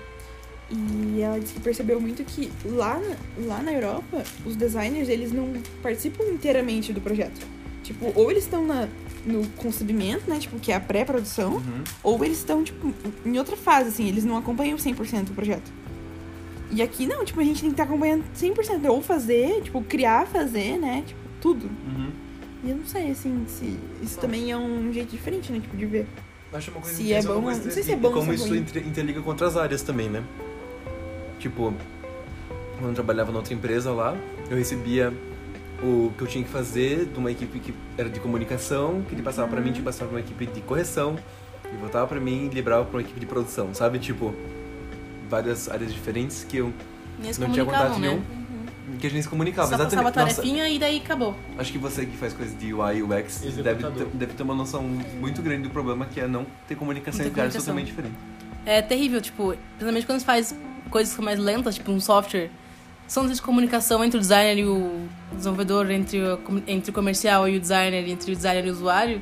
E ela disse que percebeu muito que lá, na- lá na Europa, os designers, eles não participam inteiramente do projeto. Tipo, ou eles estão na, no concebimento, né? Tipo, que é a pré-produção, uhum. ou eles estão, tipo, em outra fase, assim, eles não acompanham 100% o projeto. E aqui não, tipo, a gente tem que estar acompanhando 100%, ou fazer, tipo, criar, fazer, né? Tipo, tudo. Uhum. E eu não sei, assim, se isso também é um jeito diferente, né? Tipo, de ver. Acho uma coisa Se é bom- não sei se é bom como é isso ruim. inter- interliga com outras áreas também, né? Tipo, quando eu trabalhava na outra empresa lá, eu recebia o que eu tinha que fazer de uma equipe que era de comunicação, que ele passava pra mim, Uhum. tinha que passar pra uma equipe de correção, e voltava pra mim e liberava pra uma equipe de produção, sabe? Tipo, várias áreas diferentes que eu se não tinha contato né? nenhum. Que a gente se comunicava, Só passava a exatamente. Nossa, tarefinha e daí acabou. acho que você que faz coisas de UI e UX deve deve ter uma noção muito grande do problema que é não ter comunicação entre áreas totalmente diferentes. É terrível, tipo, principalmente quando você faz coisas mais lentas, tipo um software. São de comunicação entre o designer e o desenvolvedor, entre o, entre o comercial e o designer, entre o designer e o usuário.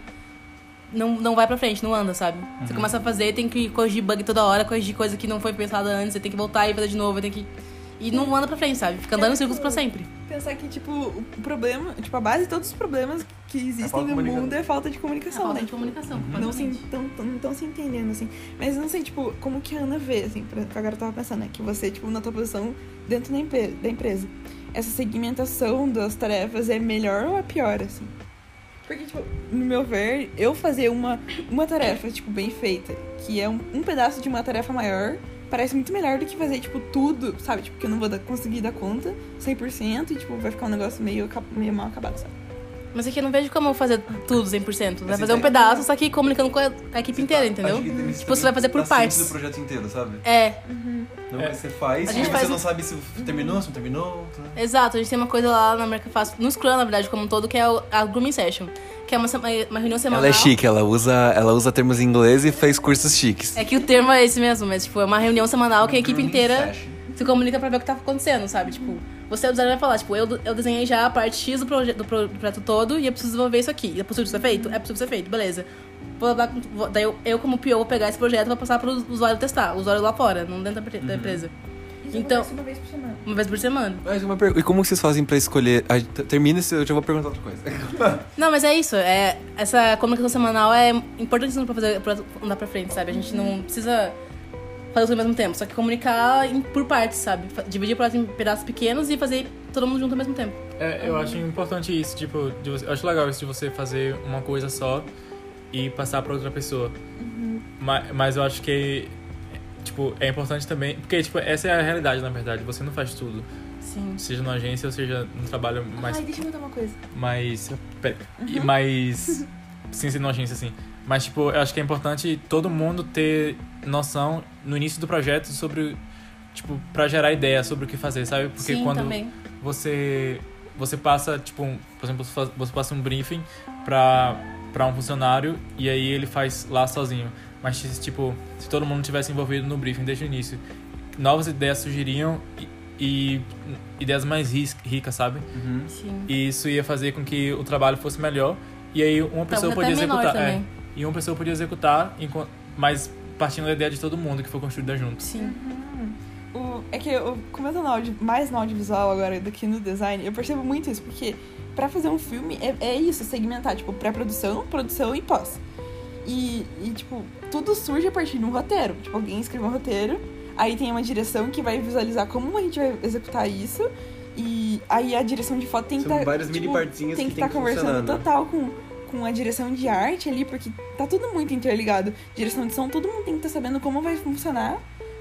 Não, não vai pra frente, não anda, sabe? Você começa a fazer, tem que corrigir bug toda hora, corrigir coisa que não foi pensada antes, você tem que voltar e fazer de novo, tem que. E não anda pra frente, sabe? Fica andando em círculos pra sempre. Pensar que, tipo, o problema, tipo, a base de todos os problemas que existem falta de no mundo é falta de É comunicação, falta né? de Tipo, comunicação. não se tão, tão, não estão se entendendo, assim. Mas não sei, tipo, como que a Ana vê, assim, pra, que agora eu tava pensando, né? Que você, tipo, na tua posição dentro da, empre- da empresa, essa segmentação das tarefas é melhor ou é pior, assim? Porque, tipo, no meu ver, eu fazer uma, uma tarefa, tipo, bem feita, que é um, um pedaço de uma tarefa maior, parece muito melhor do que fazer, tipo, tudo, sabe? Tipo, que eu não vou conseguir dar conta 100% e, tipo, vai ficar um negócio meio, meio mal acabado, sabe? Mas aqui eu não vejo como fazer tudo 100%. Você vai fazer um então- pedaço, só que comunicando com a a equipe Você inteira, tá- entendeu? Tipo, você vai fazer por tá partes. do projeto inteiro, sabe? É, Não É. é. você faz, A e gente você faz não um- sabe se terminou, se não terminou. tá? Exato, a gente tem uma coisa lá na America Fast, no Scrum, na verdade, como um todo, que é a Grooming Session. Que é uma, uma reunião semanal. Ela é chique, ela usa, ela usa termos em inglês e fez cursos chiques. É que o termo é esse mesmo, mas tipo, é uma reunião semanal que a equipe inteira session. Se comunica pra ver o que tá acontecendo, sabe? Tipo, você, o designer, vai falar, tipo, eu, eu desenhei já a parte X do, proje do pro- projeto todo e eu preciso desenvolver isso aqui. É possível ser feito? É possível ser feito, beleza. Vou dar, vou- daí eu, eu, como PO, vou pegar esse projeto e vou passar pro usuário testar. O usuário lá fora, não dentro da, empre- da empresa. Isso Então- uma vez por semana. Uma vez por semana. Mas uma pergunta, e como vocês fazem pra escolher? Termina esse, eu já vou perguntar outra coisa. Não, mas é isso. É, essa comunicação semanal é importantíssima pra fazer pra andar pra frente, sabe? A gente não precisa fazer tudo ao mesmo tempo, só que comunicar em- por partes, sabe? Dividir em pedaços pequenos e fazer todo mundo junto ao mesmo tempo. É, eu acho importante isso, tipo, de você- eu acho legal isso de você fazer uma coisa só e passar pra outra pessoa. Mas, mas eu acho que, tipo, é importante também, porque, tipo, essa é a realidade, na verdade, você não faz tudo. Sim. Seja numa agência ou seja no trabalho mais Ai, deixa eu contar uma coisa. mais. Pera, e mais. Sem ser numa agência, assim. Mas, tipo, eu acho que é importante todo mundo ter noção no início do projeto sobre. Tipo, pra gerar ideia sobre o que fazer, sabe? Porque Sim, quando também. você. Você passa, tipo, um- por exemplo, você passa um briefing pra, pra um funcionário e aí ele faz lá sozinho. Mas, se, tipo, se todo mundo tivesse envolvido no briefing desde o início, novas ideias surgiriam e, e ideias mais ricas, sabe? Sim. E isso ia fazer com que o trabalho fosse melhor. E aí uma pessoa Talvez podia executar. É, e uma pessoa podia executar, mas partindo da ideia de todo mundo que foi construída junto. Sim. O, é que eu, como eu tô no audio, mais no audiovisual agora do que no design, eu percebo muito isso, porque pra fazer um filme é, é isso, segmentar, tipo, pré-produção, produção e pós. E, e, tipo, tudo surge a partir de um roteiro. Tipo, alguém escreve um roteiro, aí tem uma direção que vai visualizar como a gente vai executar isso, e aí a direção de foto tem que São estar. várias mini partezinhas tem que que estar que conversando né? total com, com a direção de arte ali, porque tá tudo muito interligado. Direção de som, todo mundo tem que estar sabendo como vai funcionar,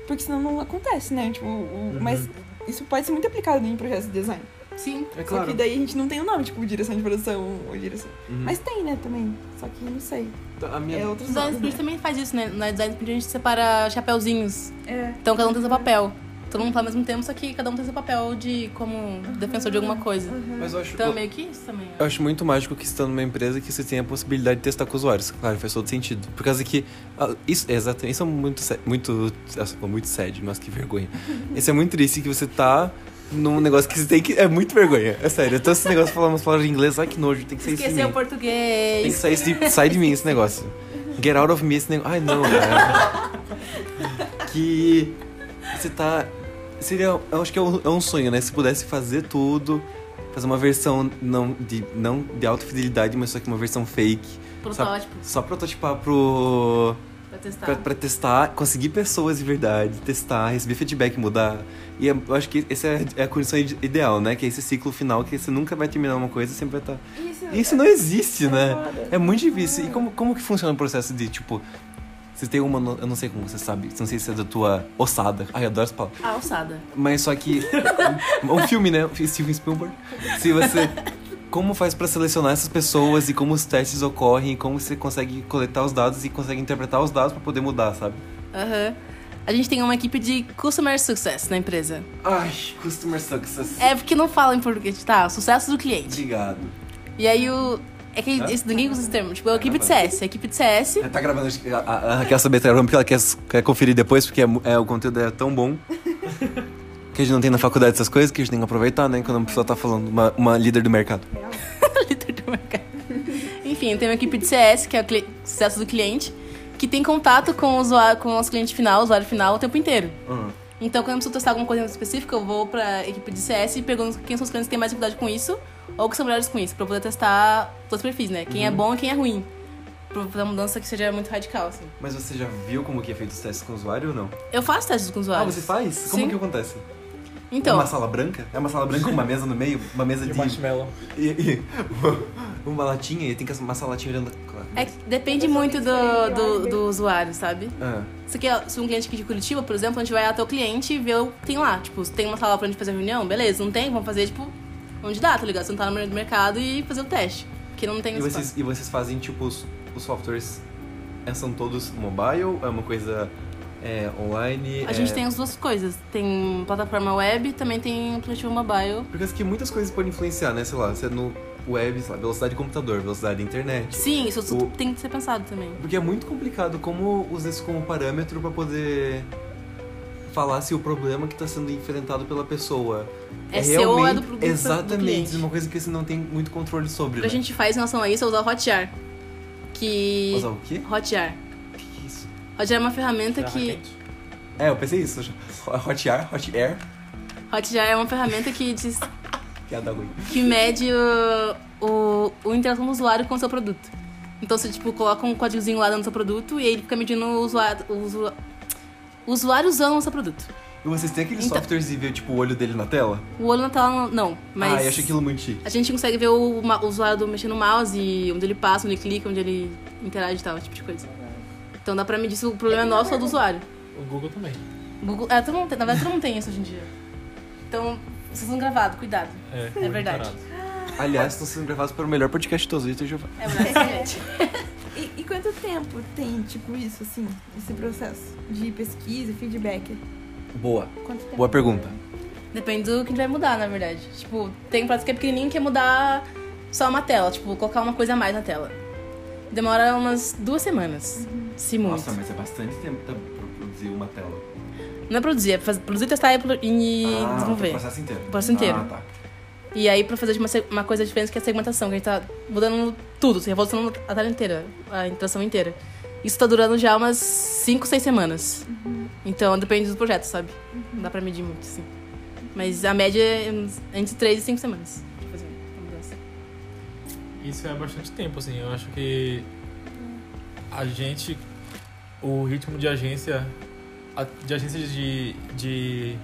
porque senão não acontece, né? Tipo, o- mas isso pode ser muito aplicado em projetos de design. Sim. É Só que daí a gente não tem o nome, tipo, direção de produção ou direção. Uhum. Mas tem, né, também. Só que não sei. a minha... É outros Design Sprint né? também faz isso, né? Na Design Sprint a gente separa chapeuzinhos. É. Então cada um tem seu papel. Todo mundo fala ao mesmo tempo, só que cada um tem seu papel de como defensor de alguma coisa. Mas eu acho, Então é eu, meio que isso também. eu acho muito mágico que estando numa empresa que você tem a possibilidade de testar com usuários. Claro, faz todo sentido. Por causa que. ah, Isso, é exato, isso é muito, muito. Muito sad, mas que vergonha. Isso é muito triste que você tá num negócio que você tem que. É muito vergonha. É sério. Então esse negócio falar umas palavras em inglês, ai que nojo, tem que sair Esqueceu o português. Tem que sair de, sai de mim esse negócio. Get out of me esse negócio. Ai, não, cara. que você tá. Seria. Eu acho que é um, é um sonho, né? Se pudesse fazer tudo, fazer uma versão não de, não de alta fidelidade, mas só que uma versão fake. Protótipo. Só prototipar pro. Pra testar. Pra, pra testar, conseguir pessoas de verdade, testar, receber feedback, mudar. E é- eu acho que essa é, é a condição ide- ideal, né? Que é esse ciclo final que você nunca vai terminar uma coisa, sempre vai estar. Isso, Isso não existe, né? foda. É muito difícil. E como, como que funciona o processo de, tipo, você tem uma. Eu não sei como você sabe, não sei se é da tua ossada. Ai, eu adoro essa palavra. A alçada. Mas só que. um filme, né? Steven Spielberg. Se você. Como faz pra selecionar essas pessoas e como os testes ocorrem, como você consegue coletar os dados e consegue interpretar os dados pra poder mudar, sabe? Aham. A gente tem uma equipe de Customer Success na empresa. Ai, customer success. É porque não fala em português, tá? Sucesso do cliente. Obrigado. E aí o. É que esse, ninguém usa esse termo. Tipo, é a equipe de CS. A equipe de CS. É, Tá gravando. A, a, a Raquel saber tá gravando porque ela quer, quer conferir depois, porque é, é, o conteúdo é tão bom. Que a gente não tem na faculdade essas coisas que a gente tem que aproveitar, né? Quando a pessoa tá falando, uma, uma líder do mercado. líder do mercado. Enfim, tem uma equipe de CS, que é o cli- sucesso do cliente, que tem contato com o usuário, com o nosso cliente final, o usuário final, o tempo inteiro. Uhum. Então, quando eu preciso testar alguma coisa específica, eu vou pra equipe de CS e pergunto quem são os clientes que têm mais dificuldade com isso, ou que são melhores com isso, pra poder testar todos os perfis, né? Quem é bom e quem é ruim. Pra fazer uma mudança que seja muito radical, assim. Mas você já viu como que é feito os testes com o usuário ou não? Eu faço testes com Ah, usuários. você faz? Como Sim. que acontece? é Então, uma sala branca? É uma sala branca com uma mesa no meio? Uma mesa De de. marshmallow. E, e- uma latinha e tem que uma sala latinha olhando. Claro. é que depende muito do, do, do usuário, sabe? Ah, Se, quer, se um cliente aqui de Curitiba, por exemplo, a gente vai até o cliente e vê o que tem lá. Tipo, se tem uma sala pra gente fazer reunião, beleza. Não tem, vamos fazer, tipo, onde dá, tá ligado? Sentar no meio do mercado e fazer o teste. Porque não tem e, espaço. vocês, e vocês fazem, tipo, os, os softwares é, são todos mobile? É uma coisa é, online? A gente é... tem as duas coisas. Tem plataforma web, também tem aplicativo mobile. Porque acho que muitas coisas podem influenciar, né? Sei lá, você é no web, sei lá, velocidade de computador, velocidade da internet. Sim, isso O- tem que ser pensado também. Porque é muito complicado como usar isso como parâmetro pra poder falar se o problema que tá sendo enfrentado pela pessoa É seu ou é do- do- do exatamente cliente. uma coisa que você não tem muito controle sobre. O que a né? gente faz em relação a isso é usar o Hotjar. Que. Usar o quê? Hotjar. O que é isso? Hotjar é uma ferramenta que. quente. É, eu pensei isso. já. Hot air, hot air. Hotjar é uma ferramenta que diz Que é da ruim. que mede o, o, o interação do usuário com o seu produto. Então você, tipo, coloca um códigozinho lá no seu produto e ele fica medindo o usuário, o usu- o usuário usando o seu produto. E vocês têm aqueles Então- softwares e ver, tipo, o olho dele na tela? O olho na tela, não, mas... Ah, eu acho aquilo muito chique. A gente consegue ver o, ma- o usuário do- mexendo no mouse, e onde ele passa, onde ele clica, onde ele interage e tal, esse tipo de coisa. Então dá pra medir se o problema é nosso ou do usuário. O Google também. Google, é, todo mundo tem, na verdade todo mundo tem isso hoje em dia. Então, vocês são gravados, cuidado. É, É verdade. Aliás, estão sendo gravados pelo melhor podcast de todos, Vitor Giovanni. É verdade. E, e quanto tempo tem, tipo, isso, assim, esse processo de pesquisa e feedback? Boa. Quanto tempo? Boa pergunta. Depende do que a gente vai mudar, na verdade. Tipo, tem pratos que é pequenininho que é mudar só uma tela, tipo, colocar uma coisa a mais na tela. Demora umas duas semanas, se muito. Nossa, mas é bastante tempo pra produzir uma tela. Não é produzir, é fazer, produzir, testar e, e ah, desenvolver. O processo inteiro. O processo inteiro. Ah, tá. E aí, pra fazer uma, se- uma coisa diferente que é a segmentação, que a gente tá mudando tudo, assim, revolucionando a tela inteira, a interação inteira. Isso tá durando já umas 5, 6 semanas. Então, depende do projeto, sabe? Não dá pra medir muito, assim. Mas a média é entre 3 e 5 semanas. pra fazer uma mudança. Isso é bastante tempo, assim. Eu acho que a gente, o ritmo de agência, de agência de, de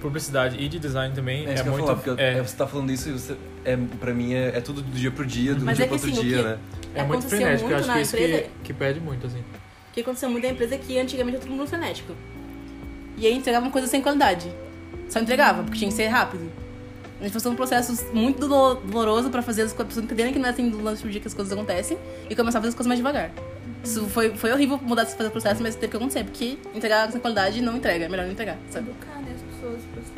publicidade e de design também É é, eu muito. falar, porque é, é, você tá falando isso e você, é, pra mim é, é tudo do dia pro dia, do Mas dia é pro outro assim, dia, né? é muito frenético. Eu muito acho que é isso empresa- que, que perde muito, assim. O que aconteceu muito na empresa é que antigamente era todo mundo frenético. E aí entregava uma coisa sem qualidade. Só entregava, porque tinha que ser rápido. A gente passou um processo muito dolo- doloroso pra fazer as pessoas entenderem que não é assim do lance do dia que as coisas acontecem e começar a fazer as coisas mais devagar. Isso foi, foi horrível mudar esse fazer o processo, mas teve que acontecer, porque entregar sem qualidade não entrega, é melhor não entregar, sabe? Educar,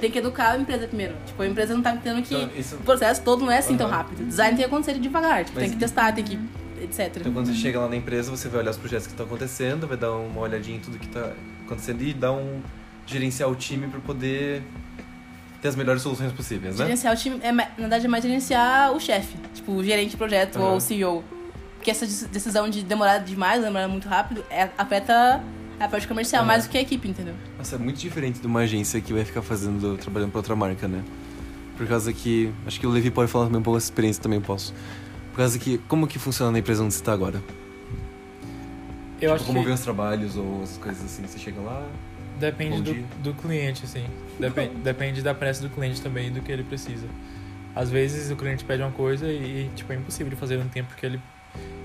Tem que educar a empresa primeiro. Tipo, a empresa não tá entendendo que Então, isso- o processo todo não é assim tão Aham. rápido. Design tem que acontecer devagar, tipo, Mas- tem que testar, tem que. etc. Então quando você chega lá na empresa, você vai olhar os projetos que estão acontecendo, vai dar uma olhadinha em tudo que está acontecendo e dar um gerenciar o time para poder ter as melhores soluções possíveis, né? Gerenciar o time, é, na verdade, é mais gerenciar o chefe, tipo, o gerente de projeto Aham. ou o CEO. Porque essa decisão de demorar demais, demorar muito rápido, é, afeta a parte comercial Aham. mais do que a equipe, entendeu? Nossa, é muito diferente de uma agência que vai ficar fazendo, trabalhando para outra marca, né? Por causa que, acho que o Levi pode falar também um pouco dessa experiência, também posso. Por causa que, como que funciona na empresa onde você está agora? Eu Tipo, acho como que ver os trabalhos ou as coisas assim, você chega lá... depende do, do cliente, assim. Depen- depende da pressa do cliente também e do que ele precisa. Às vezes o cliente pede uma coisa e, tipo, é impossível de fazer no tempo que ele,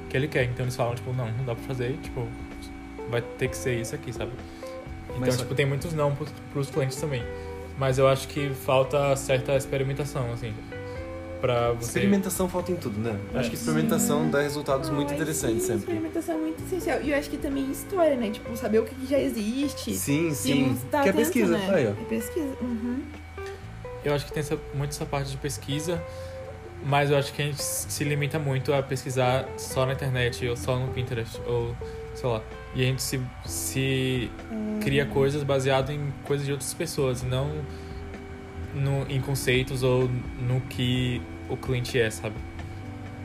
que ele quer. Então eles falam, tipo, não, não dá pra fazer, tipo, vai ter que ser isso aqui, sabe? Então, Mas tipo, tem muitos não pros, pros clientes também. Mas eu acho que falta certa experimentação, assim. Pra você. Experimentação falta em tudo, né? Eu acho que É. experimentação dá resultados muito Ai, interessantes sim, sempre. Experimentação é muito essencial. E eu acho que também história, né? Tipo, saber o que já existe. Sim, sim. tá que é pesquisa. Né? Aí, ó. É pesquisa. Uhum. Eu acho que tem essa, muito essa parte de pesquisa, mas eu acho que a gente se limita muito a pesquisar só na internet ou só no Pinterest, ou sei lá. E a gente se, se cria coisas baseado em coisas de outras pessoas, não no, em conceitos ou no que o cliente é, sabe?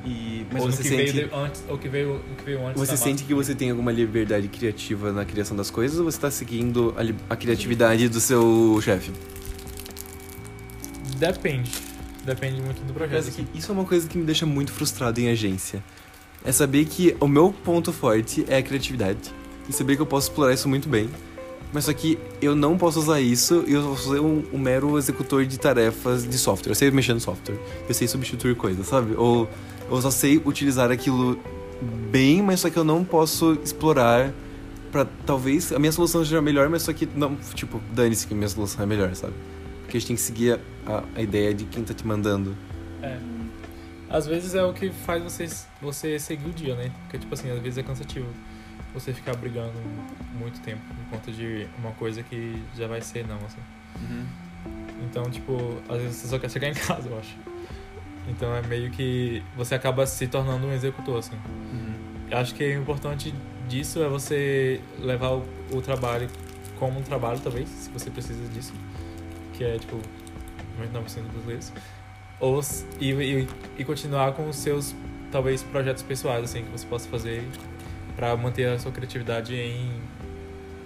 E, mas ou você que sente, veio de- antes, ou que veio, o que veio antes você sente marca. que você tem alguma liberdade criativa na criação das coisas ou você está seguindo a, a criatividade do seu chefe? Depende. Depende muito do projeto. Parece que isso é uma coisa que me deixa muito frustrado em agência. É saber que o meu ponto forte é a criatividade. E saber que eu posso explorar isso muito bem. Mas só que eu não posso usar isso e eu vou ser um, um mero executor de tarefas de software. Eu sei mexer no software. Eu sei substituir coisas, sabe? Ou eu só sei utilizar aquilo bem, mas só que eu não posso explorar pra talvez a minha solução seja melhor, mas só que não, tipo, dane-se que a minha solução é melhor, sabe? Porque a gente tem que seguir a, a ideia de quem tá te mandando. É. Às vezes é o que faz você, você seguir o dia, né? Porque, tipo assim, às vezes é cansativo você ficar brigando muito tempo por conta de uma coisa que já vai ser não, assim. Então, tipo, às vezes você só quer chegar em casa, eu acho. Então é meio que você acaba se tornando um executor, assim. Eu acho que o importante disso é você levar o, o trabalho como um trabalho, talvez, se você precisa disso. Que é, tipo, 99% dos vezes. Ou, e, e, e continuar com os seus, talvez, projetos pessoais, assim, que você possa fazer pra manter a sua criatividade em...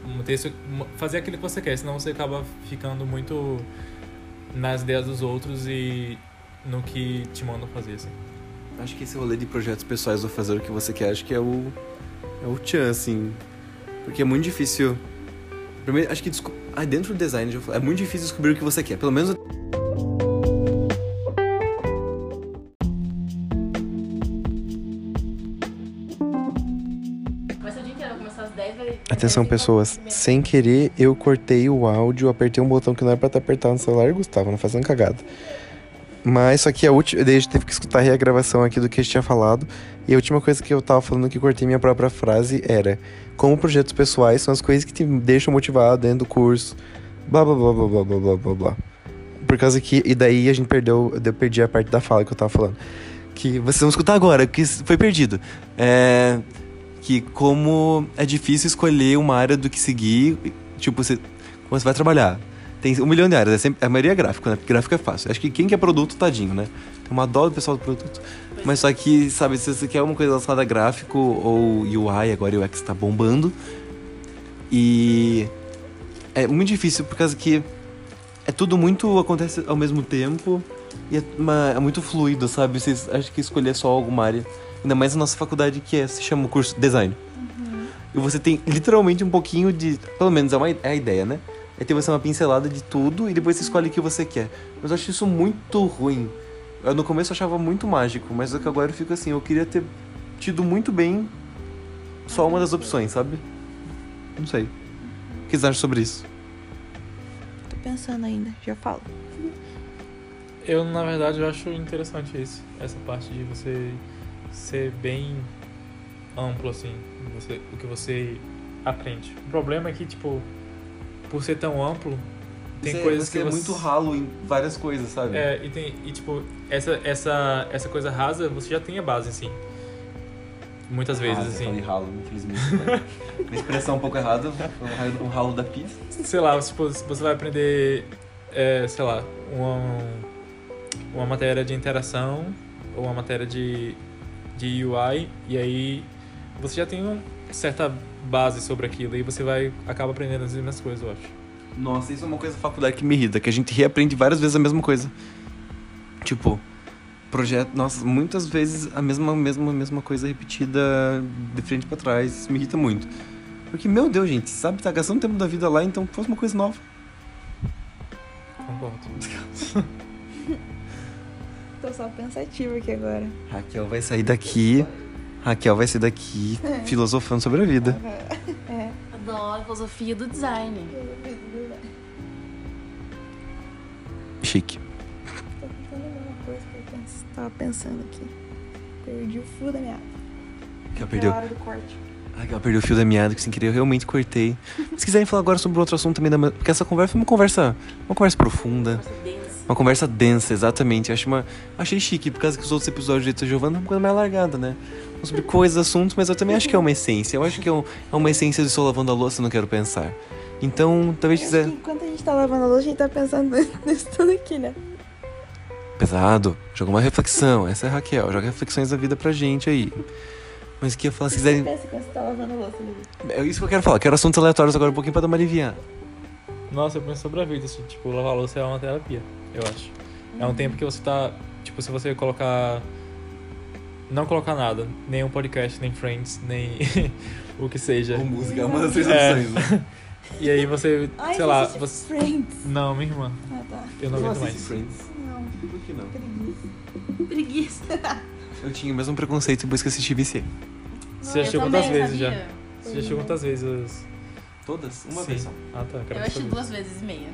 Manter seu, fazer aquilo que você quer, senão você acaba ficando muito nas ideias dos outros e no que te mandam fazer, assim. Acho que esse rolê de projetos pessoais ou fazer o que você quer, acho que é o. É o tchan, assim. Porque é muito difícil. Primeiro, acho que desco- ah, dentro do design é muito difícil descobrir o que você quer. Pelo menos Atenção, pessoas. Sem querer, eu cortei o áudio, apertei um botão que não era pra estar apertado no celular, Gustavo, não fazendo cagada. Mas só que a última. Daí a gente teve que escutar a regravação aqui do que a gente tinha falado. E a última coisa que eu tava falando que cortei minha própria frase era: Como projetos pessoais são as coisas que te deixam motivado dentro do curso. Blá blá blá blá blá blá blá blá blá. Por causa que. E daí a gente perdeu. Eu perdi a parte da fala que eu tava falando. Que vocês vão escutar agora, que foi perdido. É que como é difícil escolher uma área do que seguir, tipo, você, como você vai trabalhar. Tem um milhão de áreas, é sempre, a maioria é gráfico, né? Porque gráfico é fácil. Acho que quem quer produto, tadinho, né? Tem uma dó do pessoal do produto. Mas só que, sabe, se você quer uma coisa relacionada a gráfico ou UI, agora o UX tá bombando. E é muito difícil por causa que é tudo muito acontece ao mesmo tempo e é, uma- é muito fluido, sabe? Vocês acham que escolher só alguma área, ainda mais na nossa faculdade que é, se chama o curso design. E você tem literalmente um pouquinho de, pelo menos é, uma, é a ideia, né? É ter você uma pincelada de tudo e depois você escolhe o que você quer. Mas eu acho isso muito ruim. Eu no começo achava muito mágico, mas é que agora eu fico assim, eu queria ter tido muito bem só uma das opções, sabe? Não sei. O que vocês acham sobre isso? Tô pensando ainda, já falo. Eu, na verdade, eu acho interessante isso. Essa parte de você ser bem amplo, assim, você, o que você aprende. O problema é que, tipo, por ser tão amplo, tem Você- coisas você que é você... muito ralo em várias coisas, sabe? É, e, tem, e tipo, essa, essa, essa coisa rasa, você já tem a base, assim. Muitas vezes, Ah, assim. falei ralo, infelizmente. né? Uma expressão um pouco errada, ralo- um ralo da pista. sei lá, tipo, você vai aprender, é, sei lá, uma, uma matéria de interação ou uma matéria de, de UI, e aí você já tem uma certa base sobre aquilo, e você vai acaba aprendendo as mesmas coisas, eu acho. Nossa, isso é uma coisa da faculdade que me irrita, que a gente reaprende várias vezes a mesma coisa. Tipo, projeto, nossa, muitas vezes a mesma, mesma, mesma coisa repetida de frente pra trás, isso me irrita muito. Porque, meu Deus, gente, sabe, tá gastando tempo da vida lá, então faz uma coisa nova. Concordo. Tô só pensativa aqui agora. Raquel vai sair daqui, Raquel vai sair daqui filosofando sobre a vida. É. Adoro a filosofia do design. Chique. Tô tentando lembrar uma coisa que eu pens- tava pensando aqui. Perdi o fio da meada. Raquel Na perdeu. hora do corte. Raquel perdeu o fio da meada, que sem querer eu realmente cortei. Se quiserem falar agora sobre outro assunto também, da porque essa conversa foi uma conversa, uma conversa profunda. Nossa, denso. Uma conversa densa, exatamente. Eu Acho uma, achei chique, por causa que os outros episódios de Eita Giovanna é uma coisa mais largada, né? Sobre coisas, assuntos, mas eu também acho que é uma essência. Eu acho que é, um- é uma essência de estou lavando a louça não quero pensar. Então, talvez Acho quiser. enquanto a gente tá lavando a louça, a gente tá pensando nisso tudo aqui, né? Pesado, joga uma reflexão. Essa é a Raquel, joga reflexões da vida pra gente aí. Mas o que eu ia falar, se quiserem. pensa você tá lavando a louça? É isso que eu quero falar. Quero assuntos aleatórios agora um pouquinho pra dar uma aliviada. Nossa, eu penso sobre a vida, assim, tipo, lavar louça é uma terapia, eu acho. É um tempo que você tá, tipo, se você colocar... Não colocar nada, nem um podcast, nem Friends, nem o que seja. música é uma das três É. opções. né? E aí você, Ai, sei lá, você... Friends. Não, minha irmã, Ah, tá. eu não aguento mais. Friends. Não, Por que não? preguiça. Preguiça. Eu tinha o mesmo preconceito depois que assisti VC. Você assistiu Eu quantas vezes já? Você já assistiu quantas vezes? Todas? Uma Sim. vez só. Ah, tá, quero Eu assisti saber. duas vezes e meia.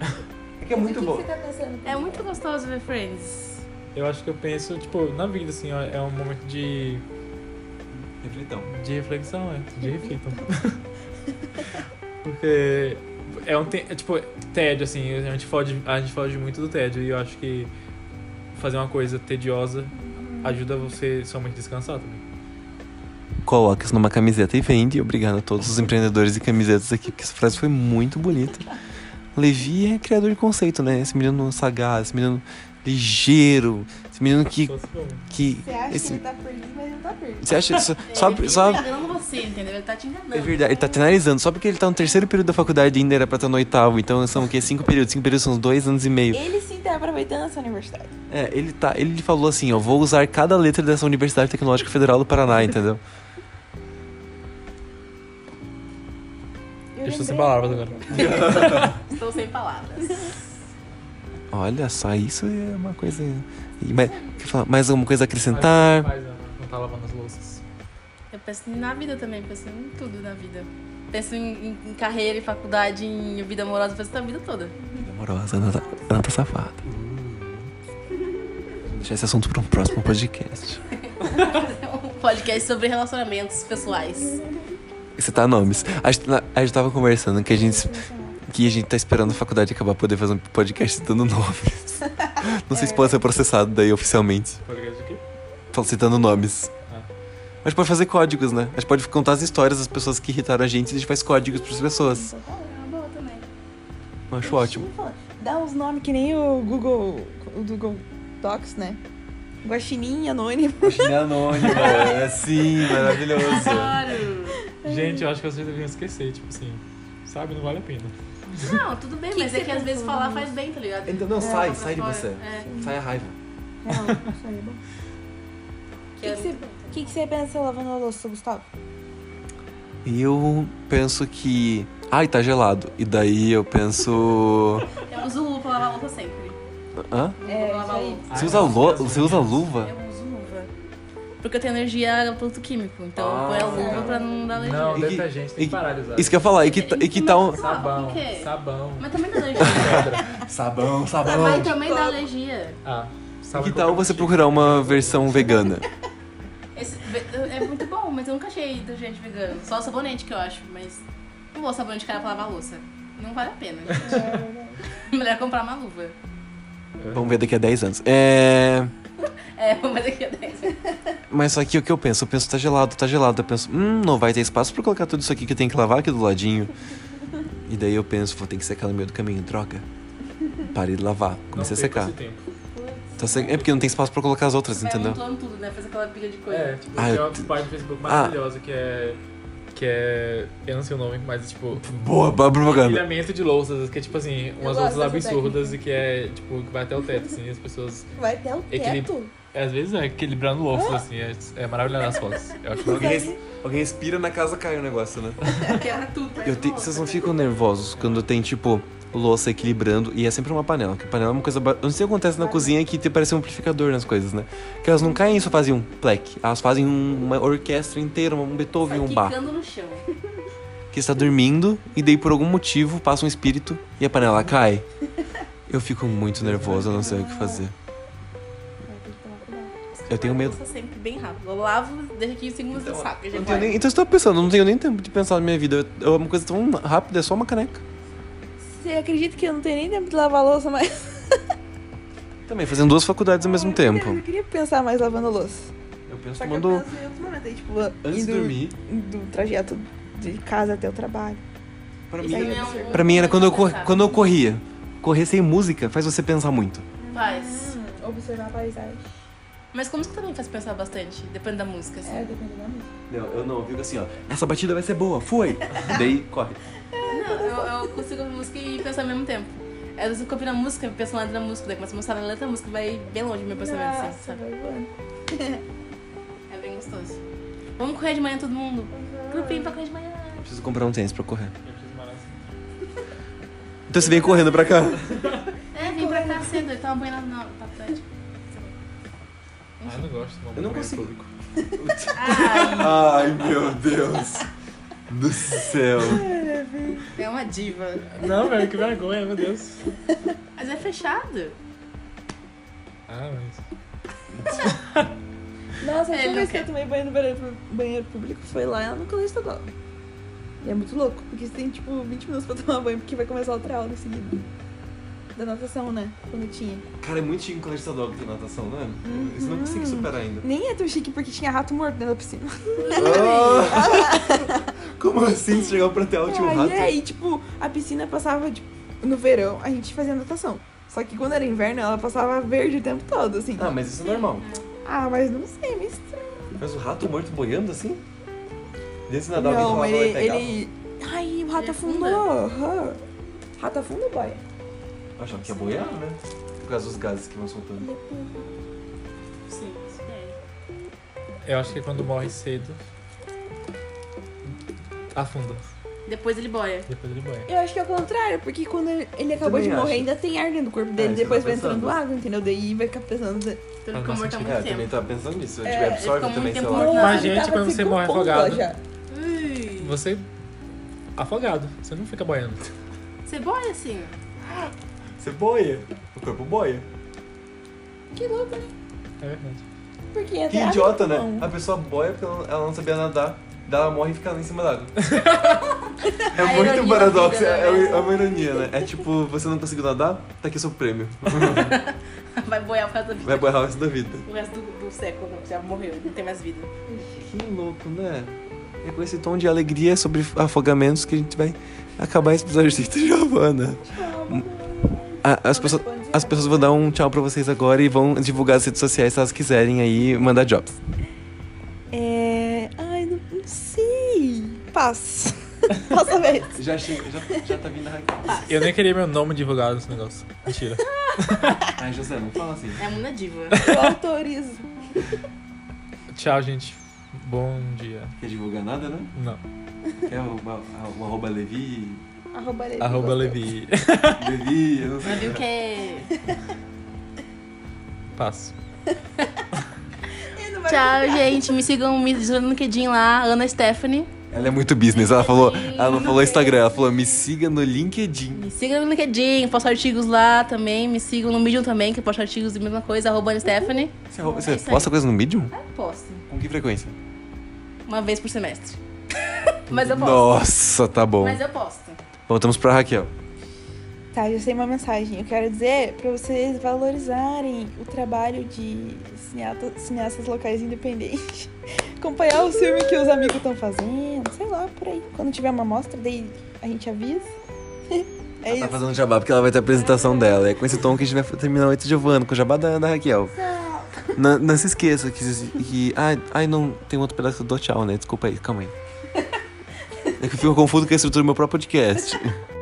É que é muito bom. tá? É muito gostoso ver Friends. Eu acho que eu penso, tipo, na vida, assim, ó, é um momento de, Reflitão. de reflexão, é, de reflitam. Porque é um, te- é, tipo, tédio, assim, a gente, foge, a gente foge muito do tédio e eu acho que fazer uma coisa tediosa ajuda você somente descansar também. Coloca isso numa camiseta e vende. Obrigado a todos os empreendedores de camisetas aqui, porque essa frase foi muito bonita. Levi é criador de conceito, né? Esse menino sagaz, esse menino ligeiro, esse menino que. Que Você acha esse- que ele tá perdido, mas ele não tá perdido. você acha só, só, ele só tá enganando você, entendeu? Ele tá te enganando. É verdade, ele tá te analisando. Só porque ele tá no terceiro período da faculdade ainda era pra estar no oitavo. Então são o quê? Cinco períodos. Cinco períodos são uns dois anos e meio. Ele sim tá aproveitando essa universidade. É, ele tá. Ele falou assim, ó, vou usar cada letra dessa Universidade Tecnológica Federal do Paraná, entendeu? Eu estou sem palavras agora. Estou sem palavras. Olha só, isso é uma coisa. Mais, mais alguma coisa a acrescentar? Não tá lavando as louças. Eu penso na vida também, penso em tudo na vida. Penso em, em- em carreira, em faculdade, em vida amorosa, penso na vida toda. Amorosa, Ana, tá- Ana tá safada. Vou deixar esse assunto para um próximo podcast. Um podcast sobre relacionamentos pessoais. Você tá nomes. A gente, a gente tava conversando que a gente. Que a gente tá esperando a faculdade acabar pra poder fazer um podcast citando nomes. Não sei se pode ser processado daí oficialmente. Podcast aqui? Falo citando nomes. Ah. A gente pode fazer códigos, né? A gente pode contar as histórias das pessoas que irritaram a gente e a gente faz códigos pras pessoas. É uma boa também. Eu acho ótimo. Dá uns nomes que nem o Google, o Google Docs, né? Guaxinim, anônimo. Coxinha anônima, é sim, maravilhoso. Claro! Gente, eu acho que vocês deviam esquecer, tipo assim, sabe, não vale a pena. Não, tudo bem, Que mas que é que às vezes falar nisso? faz bem, tá ligado? Então, não, É, sai, sai de você. É. Sai a raiva. Não, isso aí é bom. O que, que, você, que, que você pensa lavando a louça, Gustavo? Eu penso que. Ai, tá gelado. E daí eu penso. Uso luva pra lavar louça sempre. Hã? É, isso aí. Você usa, lo... você usa luva? Eu uso luva. Porque eu tenho alergia a produto químico. Então eu ponho a luva pra não dar alergia. Não, E que- detergente, tem que parar de usar. Isso que eu ia falar, e que, e que tal. Sabão, Por quê? sabão. Mas também dá alergia. Sabão, Mas também dá alergia. Ah, E sabão que tal você procurar uma versão vegana? Esse é muito bom, mas eu nunca achei detergente vegano. Só o sabonete que eu acho, mas não vou sabonete cara pra lavar a louça. Não vale a pena, gente. Melhor comprar uma luva. Vamos ver daqui a 10 anos. É. É, mas daqui a 10 Mas só que o que eu penso? Eu penso, tá gelado, tá gelado. Eu penso, hum, não vai ter espaço pra colocar tudo isso aqui que eu tenho que lavar aqui do ladinho. E daí eu penso, vou ter que secar no meio do caminho. Droga. Parei de lavar. Não Comecei a perca secar. Tá se- É porque não tem espaço pra colocar as outras, Vai entendeu? tudo, né? Faz aquela pilha de coisa. É, tipo, Ah, tem eu uma te- página do Facebook Ah. maravilhosa que é. Que é. Eu não sei o nome, mas é tipo. Boa, boa propaganda. Empilhamento de louças, que é tipo assim, umas louças absurdas e que é, tipo, que vai até o teto, assim, as pessoas. Vai até o Equilib- teto. Às vezes é equilibrando louças, assim, é, é maravilhoso nas fotos. Eu acho Alguém, res- alguém respira na casa cai o negócio, né? Quebra tudo. parece Eu te- uma Vocês não ficam nervosos quando tem, tipo, louça equilibrando e é sempre uma panela. Que panela é uma coisa. ba- Eu não sei o que acontece na cozinha que te parece um amplificador nas coisas, né? Que elas não caem e só fazem um plec. Elas fazem um- uma orquestra inteira, um Beethoven, um bar. quicando no chão. Que está dormindo e daí por algum motivo passa um espírito e a panela cai. Eu fico muito nervoso, eu não sei o que fazer. Eu tenho medo. Louça sempre bem rápido. Eu lavo, aqui em segundos saco. e Não tenho vai. nem- então eu tô pensando, eu não tenho nem tempo de pensar na minha vida. É uma coisa tão rápida, é só uma caneca. Você acredita que eu não tenho nem tempo de lavar a louça mais? Também, fazendo duas faculdades ao mesmo tempo. Eu queria pensar mais lavando a louça. Eu penso Só que eu tomando. penso em outros momentos. aí, Tipo, Antes indo de dormir, do trajeto de casa até o trabalho. pra mim, é pra mim era quando eu, cor- quando eu corria. Correr sem música faz você pensar muito. Faz. Observar a paisagem. Mas como música também faz pensar bastante, depende da música, assim. É, depende da música. Não, eu não, eu fico assim, ó. Essa batida vai ser boa, foi! Daí corre. Não, eu, eu consigo ouvir música e pensar ao mesmo tempo. Às vezes eu copio na música, penso na letra da música, daí começa a mostrar a letra da música, vai bem longe do meu pensamento, assim, Nossa, sabe? vai voando. É bem gostoso. Vamos correr de manhã todo mundo? Grupinho pra correr de manhã. Preciso comprar um tênis pra correr. Eu preciso malhar assim. Então você vem correndo pra cá. É, vim pra cá cedo, ele tava banho na, na faculdade. Ah, eu não gosto. Eu não consigo. público. Ai, Ai, meu Deus do céu. é uma diva. Não, velho, que vergonha, meu Deus. Mas é fechado. Ah, mas. Nossa, a Ele última vez que eu tomei banho no banheiro, banheiro público foi lá no colégio estadual. E é muito louco, porque você tem tipo 20 minutos pra tomar banho, porque vai começar outra aula em seguida. Da natação, né? Quando tinha. Cara, é muito chique colégio estadual que tem natação, não é? Isso não consigo superar ainda. Nem é tão chique porque tinha rato morto dentro da piscina. Como assim? Você chegava pra tinha um Aí, rato? aí, tipo, a piscina passava, tipo, no verão, a gente fazia natação. Só que quando era inverno, ela passava verde o tempo todo, assim. Ah, mas isso é normal. Ah, mas não sei, meio estranho. Mas o rato morto boiando assim? Desse nadar alguém Não, falava ele, e. Ai, o rato afundou. aham. Rato afunda, boy. Eu achava que ia boiar, né? Por causa dos gases que vão soltando. Sim, isso é. Eu acho que quando morre cedo. Afunda. Depois ele boia. Depois ele banha. Eu acho que é o contrário, porque quando ele acabou Também de morrer, acho. ainda tem ar dentro do corpo É, dele, isso depois eu tô vai entrando pensando. água, entendeu? Daí vai ficar pesando. Então ficou morto há muito É, também tempo. tava pensando nisso. A É, gente ele absorve também, sei lá. Mas, gente, quando se você morre afogado. Você. Afogado. Você não fica boiando. Você boia assim. Você boia. O corpo boia. Que louco, né? É verdade. Porque até Que água idiota, não. né? A pessoa boia porque ela ela não sabia nadar. Daí ela morre e fica lá em cima d'água. é A muito ironia paradoxo. da vida, É, né? é uma ironia, né? É tipo, você não conseguiu nadar? Tá aqui o seu prêmio. Vai boiar por causa da vida. Vai boiar o resto da vida. O resto do, do século já morreu, não tem mais vida. Que louco, né? É com esse tom de alegria sobre afogamentos que a gente vai acabar esse episódio de Giovana. As pessoas, as pessoas vão dar um tchau pra vocês agora e vão divulgar as redes sociais se elas quiserem aí mandar jobs. É. Ai, não, não sei. Passa. Passa vez. Já chega, já, já tá vindo a Raquel. Eu nem queria meu nome divulgado nesse negócio. Mentira. Ai, José, não fala assim. É a Muna Diva. Eu autorizo. Tchau, gente. Bom dia. Quer divulgar nada, né? Não. Quer o, o, o arroba Levi? Arroba Levi. Arroba. Levi. Levi, eu não sei. Viu que é. Passo. Tchau, gente. Me sigam me sigam no LinkedIn lá, Ana Stephanie. Ela é muito business. Ela falou, ela não falou Instagram, ela falou me siga no LinkedIn. Me sigam no LinkedIn, posto artigos lá também. Me sigam no Medium também, que eu posto artigos da mesma coisa, arroba Ana Stephanie. Você, você É isso aí. posta coisa no Medium? Posto. Com que frequência? Uma vez por semestre. Mas eu posto. Nossa, tá bom. Mas eu posto. Voltamos pra Raquel. Tá, já sei uma mensagem. Eu quero dizer pra vocês valorizarem o trabalho de cineata- cineastas locais independentes. Acompanhar o filme que os amigos estão fazendo, sei lá, por aí. Quando tiver uma mostra, daí a gente avisa. É Tá isso. fazendo jabá porque ela vai ter a apresentação dela. É com esse tom que a gente vai terminar o Eita Giovanna, com o jabá da, da Raquel. Não, não se esqueça que. que ai, ai, não. Tem outro pedaço do tchau, né? Desculpa aí, calma aí. É que eu fico confuso com a estrutura do meu próprio podcast.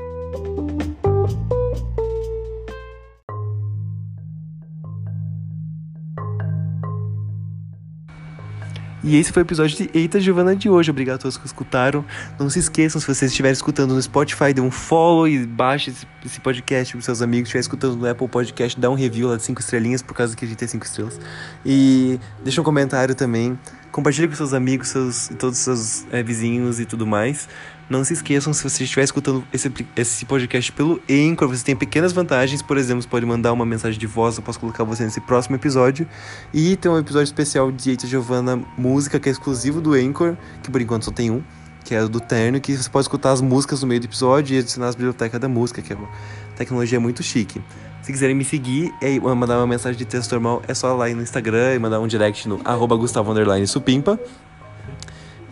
E esse foi o episódio de Eita Giovana de hoje. Obrigado a todos que escutaram. Não se esqueçam, se vocês estiverem escutando no Spotify, dê um follow e baixe esse, podcast para seus amigos. Se estiver escutando no Apple Podcast, dá um review lá de 5 estrelinhas, por causa que a gente tem 5 estrelas. E deixa um comentário também. Compartilhe com seus amigos, seus, todos os seus é, vizinhos e tudo mais. Não se esqueçam, se você estiver escutando esse, esse podcast pelo Anchor, você tem pequenas vantagens. Por exemplo, você pode mandar uma mensagem de voz, eu posso colocar você nesse próximo episódio. E tem um episódio especial de Eita Giovanna Música, que é exclusivo do Anchor, que por enquanto só tem um, que é do Terno, que você pode escutar as músicas no meio do episódio e adicionar as bibliotecas da música, que é uma tecnologia muito chique. Se quiserem me seguir e mandar uma mensagem de texto normal, é só lá no Instagram e mandar um direct no arroba Gustavo Supimpa.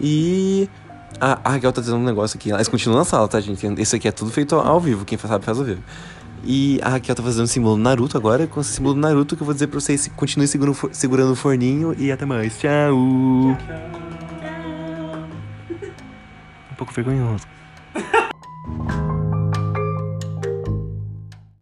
E a, a Raquel tá dizendo um negócio aqui. Elas continuam na sala, tá, gente? Isso aqui é tudo feito ao vivo. Quem sabe faz ao vivo. E a Raquel tá fazendo o símbolo Naruto agora. Com esse símbolo Naruto que eu vou dizer pra vocês. Continuem segurando, o segurando o forninho. E até mais. Tchau. Um pouco vergonhoso.